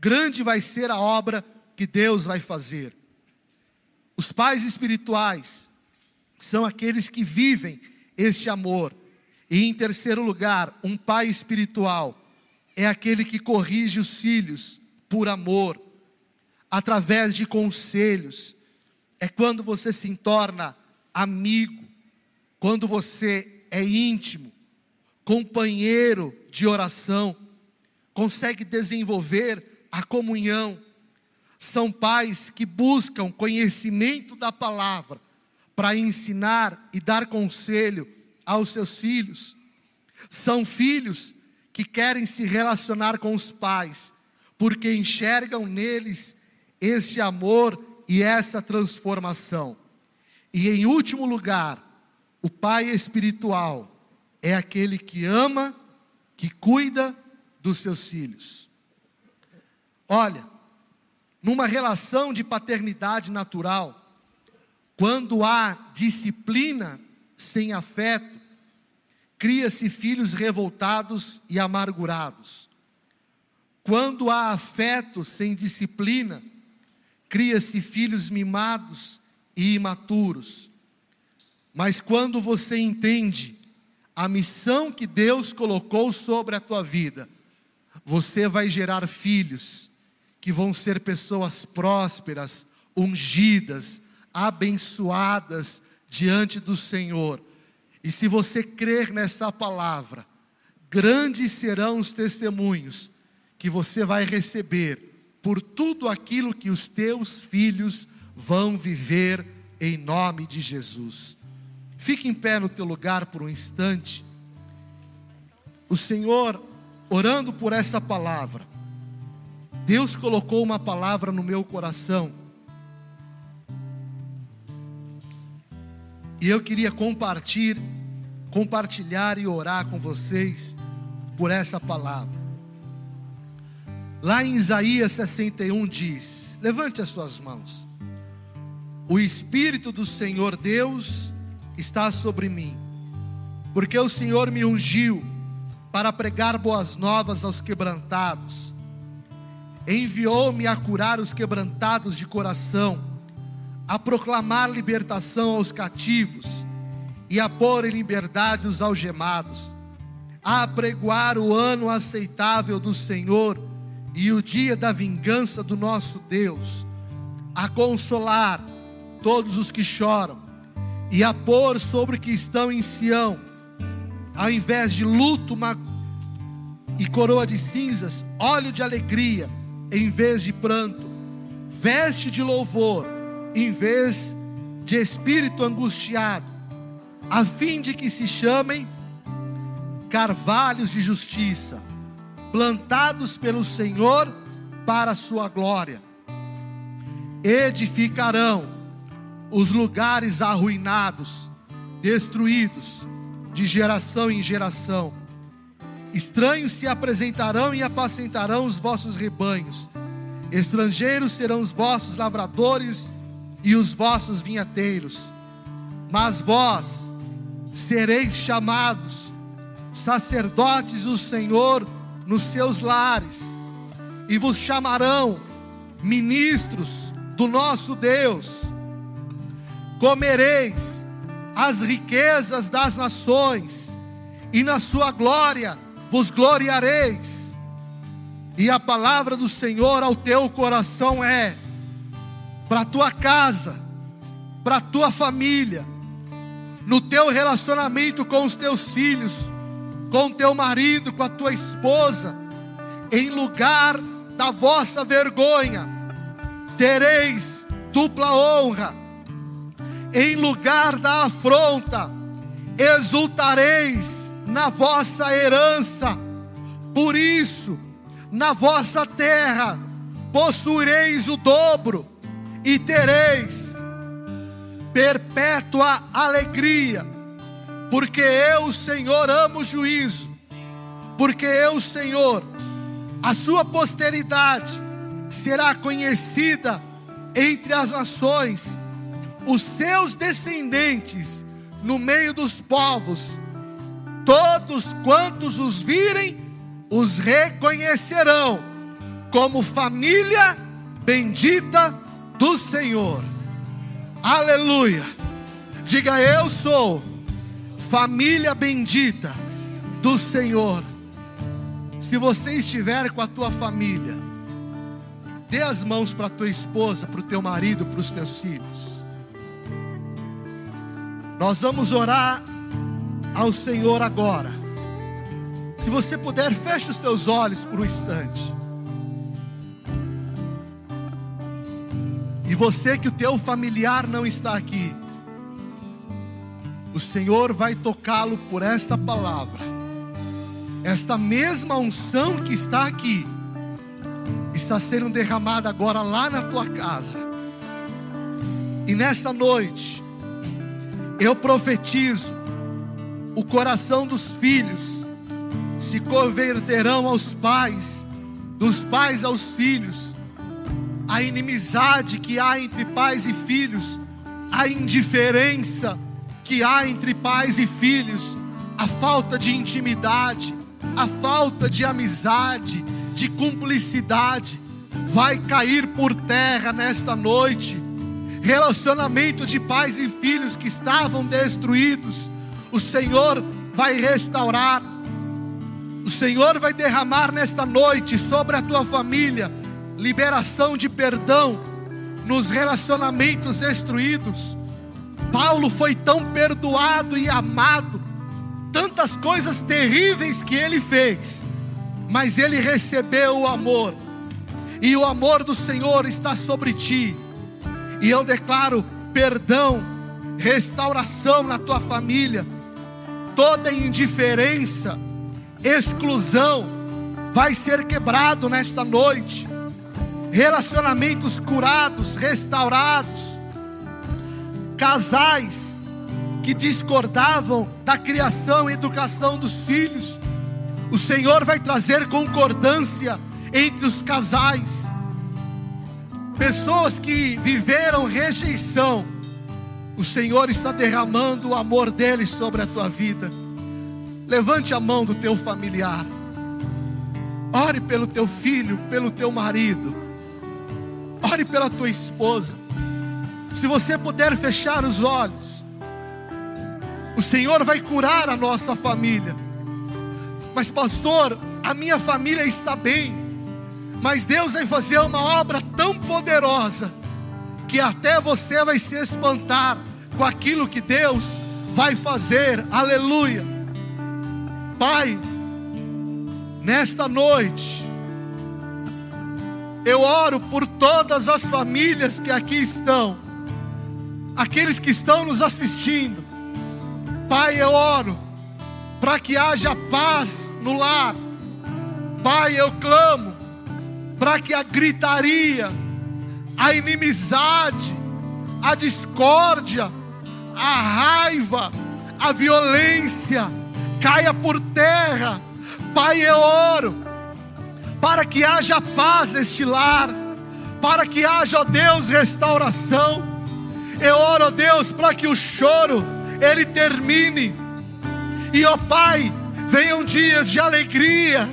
B: Grande vai ser a obra que Deus vai fazer. Os pais espirituais são aqueles que vivem este amor. E em terceiro lugar, um pai espiritual é aquele que corrige os filhos por amor através de conselhos, é quando você se torna amigo, quando você é íntimo, companheiro de oração, consegue desenvolver a comunhão. São pais que buscam conhecimento da palavra para ensinar e dar conselho aos seus filhos. São filhos que querem se relacionar com os pais, porque enxergam neles este amor e essa transformação. E em último lugar, o pai espiritual é aquele que ama, que cuida dos seus filhos. Olha, numa relação de paternidade natural, quando há disciplina sem afeto, cria-se filhos revoltados e amargurados. Quando há afeto sem disciplina, cria-se filhos mimados e imaturos. Mas quando você entende a missão que Deus colocou sobre a tua vida, você vai gerar filhos que vão ser pessoas prósperas, ungidas, abençoadas diante do Senhor. E se você crer nessa palavra, grandes serão os testemunhos que você vai receber por tudo aquilo que os teus filhos vão viver em nome de Jesus. Fique em pé no teu lugar por um instante. O Senhor, orando por essa palavra, Deus colocou uma palavra no meu coração. E eu queria compartilhar, compartilhar e orar com vocês por essa palavra. Lá em Isaías 61 diz: Levante as suas mãos. O Espírito do Senhor Deus está sobre mim, porque o Senhor me ungiu para pregar boas novas aos quebrantados, enviou-me a curar os quebrantados de coração, a proclamar libertação aos cativos e a pôr em liberdade os algemados, a apregoar o ano aceitável do Senhor e o dia da vingança do nosso Deus, a consolar todos os que choram e a pôr sobre que estão em Sião, ao invés de luto uma, e coroa de cinzas, óleo de alegria em vez de pranto, veste de louvor em vez de espírito angustiado, a fim de que se chamem carvalhos de justiça plantados pelo Senhor para a sua glória. Edificarão os lugares arruinados, destruídos, de geração em geração. Estranhos se apresentarão e apacentarão os vossos rebanhos. Estrangeiros serão os vossos lavradores e os vossos vinhateiros. Mas vós sereis chamados sacerdotes do Senhor nos seus lares, e vos chamarão ministros do nosso Deus. Comereis as riquezas das nações, e na sua glória vos gloriareis. E a palavra do Senhor ao teu coração é: para tua casa, para tua família, no teu relacionamento com os teus filhos, com teu marido, com a tua esposa, em lugar da vossa vergonha, tereis dupla honra, em lugar da afronta, exultareis na vossa herança, por isso, na vossa terra, possuireis o dobro e tereis perpétua alegria porque eu, Senhor, amo o juízo, porque eu, Senhor, a sua posteridade será conhecida entre as nações, os seus descendentes no meio dos povos, todos quantos os virem, os reconhecerão como família bendita do Senhor. Aleluia. Diga eu sou família bendita do Senhor. Se você estiver com a tua família, dê as mãos para a tua esposa, para o teu marido, para os teus filhos. Nós vamos orar ao Senhor agora. Se você puder, feche os teus olhos por um instante. E você que o teu familiar não está aqui, o Senhor vai tocá-lo por esta palavra. Esta mesma unção que está aqui está sendo derramada agora lá na tua casa. E nesta noite, eu profetizo: o coração dos filhos se converterão aos pais, dos pais aos filhos. A inimizade que há entre pais e filhos, a indiferença, que há entre pais e filhos, a falta de intimidade, a falta de amizade, de cumplicidade, vai cair por terra nesta noite, relacionamento de pais e filhos que estavam destruídos, o Senhor vai restaurar. O Senhor vai derramar nesta noite sobre a tua família liberação de perdão nos relacionamentos destruídos. Paulo foi tão perdoado e amado, tantas coisas terríveis que ele fez, mas ele recebeu o amor, e o amor do Senhor está sobre ti, e eu declaro perdão, restauração na tua família, toda indiferença, exclusão, vai ser quebrado nesta noite, relacionamentos curados, restaurados, casais que discordavam da criação e educação dos filhos, o Senhor vai trazer concordância entre os casais. Pessoas que viveram rejeição, o Senhor está derramando o amor dele sobre a tua vida. Levante a mão do teu familiar. Ore pelo teu filho, pelo teu marido. Ore pela tua esposa. Se você puder fechar os olhos, o Senhor vai curar a nossa família. Mas, pastor, a minha família está bem. Mas Deus vai fazer uma obra tão poderosa que até você vai se espantar com aquilo que Deus vai fazer. Aleluia. Pai, nesta noite, eu oro por todas as famílias que aqui estão aqueles que estão nos assistindo. Pai, eu oro para que haja paz no lar. Pai, eu clamo para que a gritaria, a inimizade, a discórdia, a raiva, a violência caia por terra. Pai, eu oro para que haja paz neste lar, para que haja, ó Deus, restauração eu oro, a Deus, para que o choro ele termine. E ó Pai, venham dias de alegria.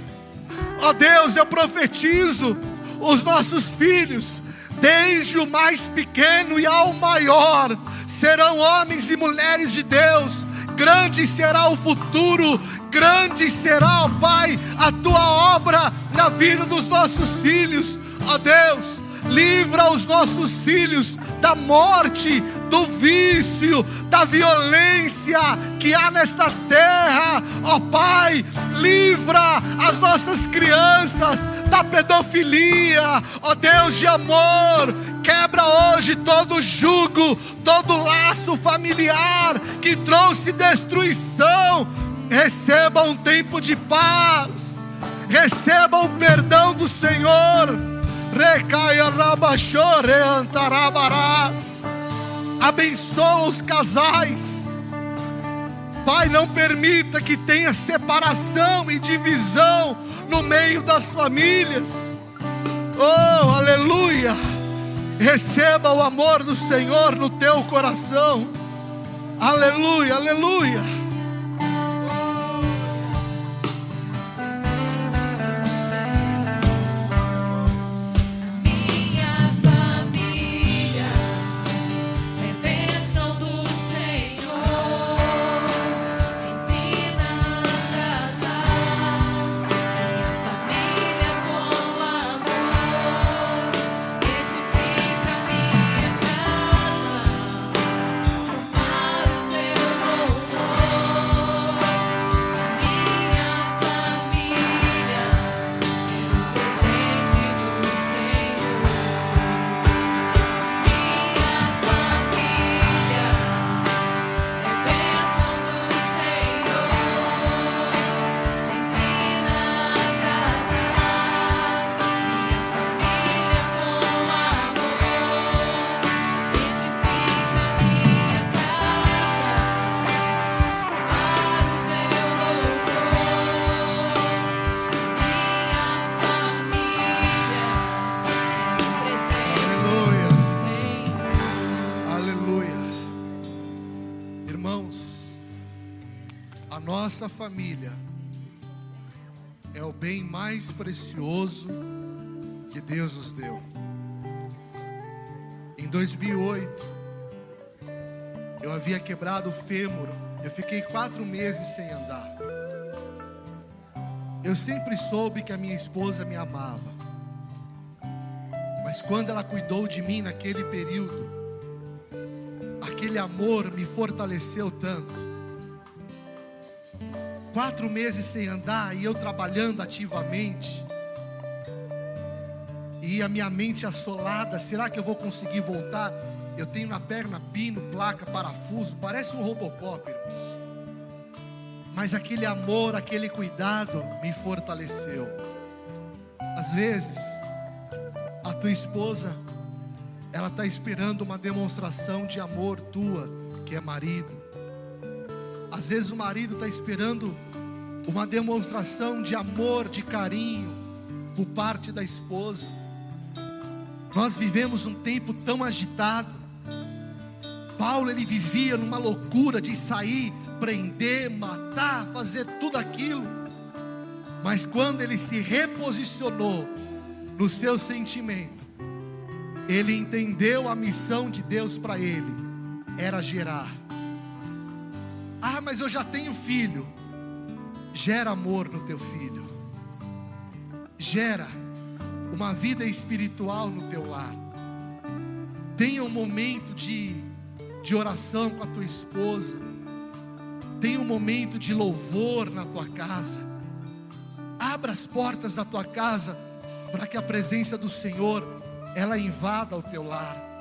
B: Ó Deus, eu profetizo os nossos filhos, desde o mais pequeno e ao maior, serão homens e mulheres de Deus. Grande será o futuro, grande será, ó Pai, a tua obra na vida dos nossos filhos. Ó Deus, livra os nossos filhos da morte, do vício, da violência que há nesta terra. Ó oh, Pai, livra as nossas crianças da pedofilia. Ó oh, Deus de amor, quebra hoje todo jugo, todo laço familiar que trouxe destruição. Receba um tempo de paz. Receba o perdão do Senhor Recaia rabachore antarabarás. Abençoa os casais. Pai, não permita que tenha separação e divisão no meio das famílias. Oh, aleluia! Receba o amor do Senhor no teu coração. Aleluia, aleluia. Família é o bem mais precioso que Deus nos deu. Em 2008, eu havia quebrado o fêmur. Eu fiquei quatro meses sem andar. Eu sempre soube que a minha esposa me amava. Mas quando ela cuidou de mim naquele período, aquele amor me fortaleceu tanto. Quatro meses sem andar e eu trabalhando ativamente, e a minha mente assolada: será que eu vou conseguir voltar? Eu tenho na perna pino, placa, parafuso, parece um robocop. Mas aquele amor, aquele cuidado me fortaleceu. Às vezes, a tua esposa, ela está esperando uma demonstração de amor tua, que é marido. Às vezes o marido está esperando uma demonstração de amor, de carinho, por parte da esposa. Nós vivemos um tempo tão agitado. Paulo ele vivia numa loucura de sair, prender, matar, fazer tudo aquilo. Mas quando ele se reposicionou no seu sentimento, ele entendeu a missão de Deus para ele, era gerar. Ah, mas eu já tenho filho. Gera amor no teu filho. Gera uma vida espiritual no teu lar. Tenha um momento de, de oração com a tua esposa. Tenha um momento de louvor na tua casa. Abra as portas da tua casa para que a presença do Senhor ela invada o teu lar.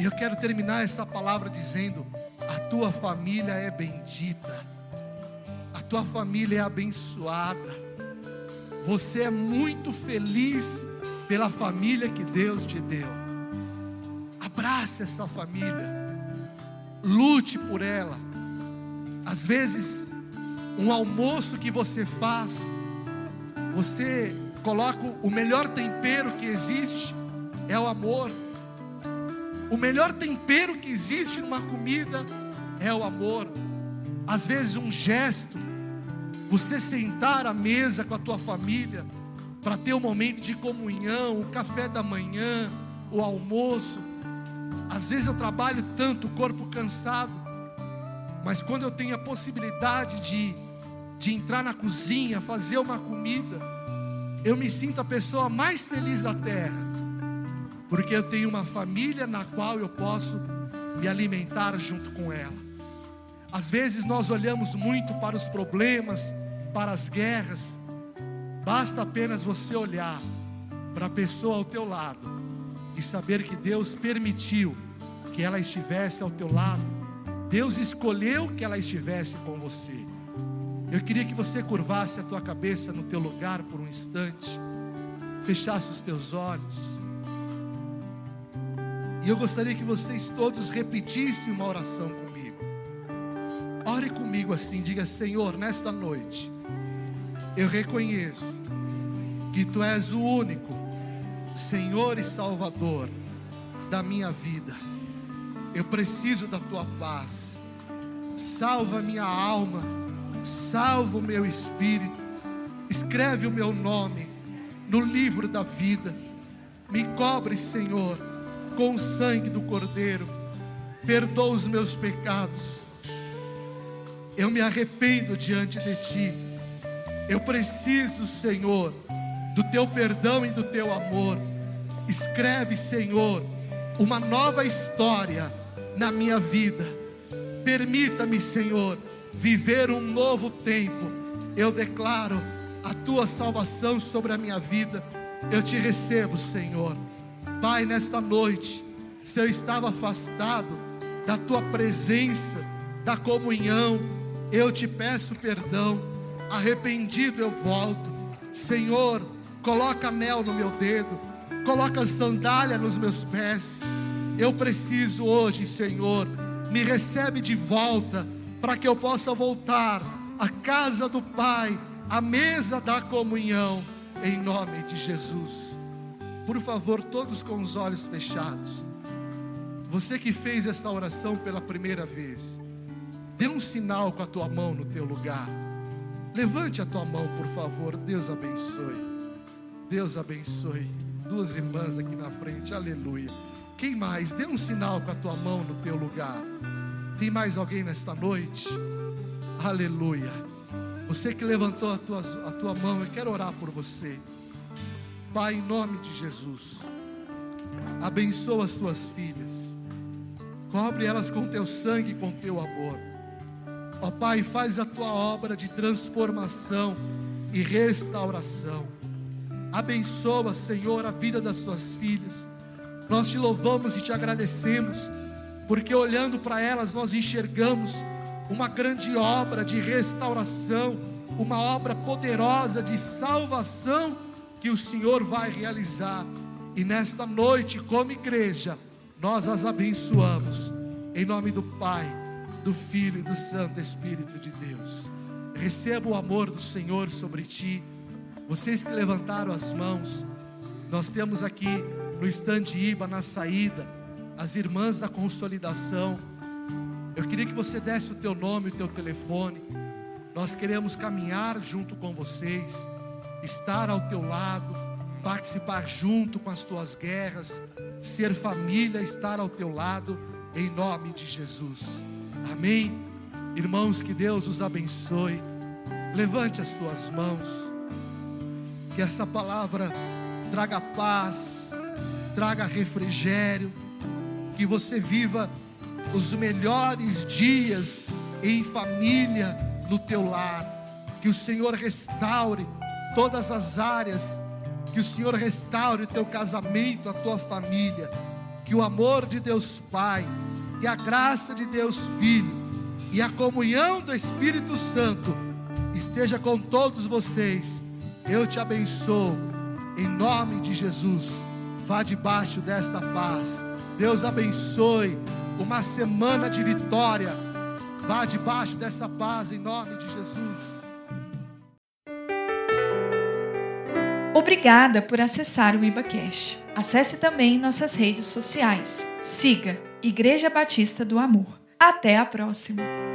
B: E eu quero terminar essa palavra dizendo: a tua família é bendita. A tua família é abençoada você é muito feliz pela família que Deus te deu. Abrace essa família. Lute por ela. Às vezes, um almoço que você faz, você coloca o melhor tempero que existe é o amor. O melhor tempero que existe numa comida é o amor. Às vezes um gesto você sentar à mesa com a tua família para ter o um momento de comunhão, o café da manhã, o almoço. Às vezes eu trabalho tanto, o corpo cansado, mas quando eu tenho a possibilidade de, de entrar na cozinha, fazer uma comida, eu me sinto a pessoa mais feliz da terra, porque eu tenho uma família na qual eu posso me alimentar junto com ela. Às vezes nós olhamos muito para os problemas, para as guerras, basta apenas você olhar para a pessoa ao teu lado e saber que Deus permitiu que ela estivesse ao teu lado. Deus escolheu que ela estivesse com você. Eu queria que você curvasse a tua cabeça no teu lugar por um instante, fechasse os teus olhos. E eu gostaria que vocês todos repetissem uma oração comigo. Ore comigo assim, diga: Senhor, nesta noite, eu reconheço que Tu és o único Senhor e Salvador da minha vida. Eu preciso da Tua paz. Salva minha alma, salva o meu espírito, escreve o meu nome no livro da vida. Me cobre, Senhor, com o sangue do Cordeiro. Perdoa os meus pecados. Eu me arrependo diante de Ti eu preciso, Senhor, do teu perdão e do teu amor. Escreve, Senhor, uma nova história na minha vida. Permita-me, Senhor, viver um novo tempo. Eu declaro a tua salvação sobre a minha vida. Eu te recebo, Senhor. Pai, nesta noite, se eu estava afastado da tua presença, da comunhão, eu te peço perdão arrependido eu volto. Senhor, coloca anel no meu dedo, coloca sandália nos meus pés. Eu preciso hoje, Senhor, me recebe de volta para que eu possa voltar à casa do Pai, à mesa da comunhão, em nome de Jesus. Por favor, todos com os olhos fechados. Você que fez essa oração pela primeira vez, dê um sinal com a tua mão no teu lugar. Levante a tua mão, por favor. Deus abençoe. Deus abençoe. Duas irmãs aqui na frente. Aleluia. Quem mais? Dê um sinal com a tua mão no teu lugar. Tem mais alguém nesta noite? Aleluia. Você que levantou a tua, a tua mão, eu quero orar por você. Pai, em nome de Jesus, abençoa as tuas filhas, cobre elas com teu sangue e com teu amor. Ó Pai, faz a tua obra de transformação e restauração. Abençoa, Senhor, a vida das tuas filhas. Nós te louvamos e te agradecemos, porque olhando para elas nós enxergamos uma grande obra de restauração, uma obra poderosa de salvação que o Senhor vai realizar. E nesta noite, como igreja, nós as abençoamos, em nome do Pai, do Filho e do Santo Espírito de Deus. Receba o amor do Senhor sobre ti. Vocês que levantaram as mãos, nós temos aqui no estande IBA, na saída, as irmãs da consolidação. Eu queria que você desse o teu nome, o teu telefone. Nós queremos caminhar junto com vocês, estar ao teu lado, participar junto com as tuas guerras, ser família, estar ao teu lado, em nome de Jesus. Amém. Irmãos, que Deus os abençoe. Levante as tuas mãos. Que essa palavra traga paz, traga refrigério, que você viva os melhores dias em família no teu lar. Que o Senhor restaure todas as áreas, que o Senhor restaure o teu casamento, a tua família. Que o amor de Deus Pai, que a graça de Deus Filho e a comunhão do Espírito Santo esteja com todos vocês. Eu te abençoo, em nome de Jesus. Vá debaixo desta paz. Deus abençoe uma semana de vitória. Vá debaixo dessa paz, em nome de Jesus.
A: Obrigada por acessar o IbaCast. Acesse também nossas redes sociais. Siga Igreja Batista do Amor. Até a próxima!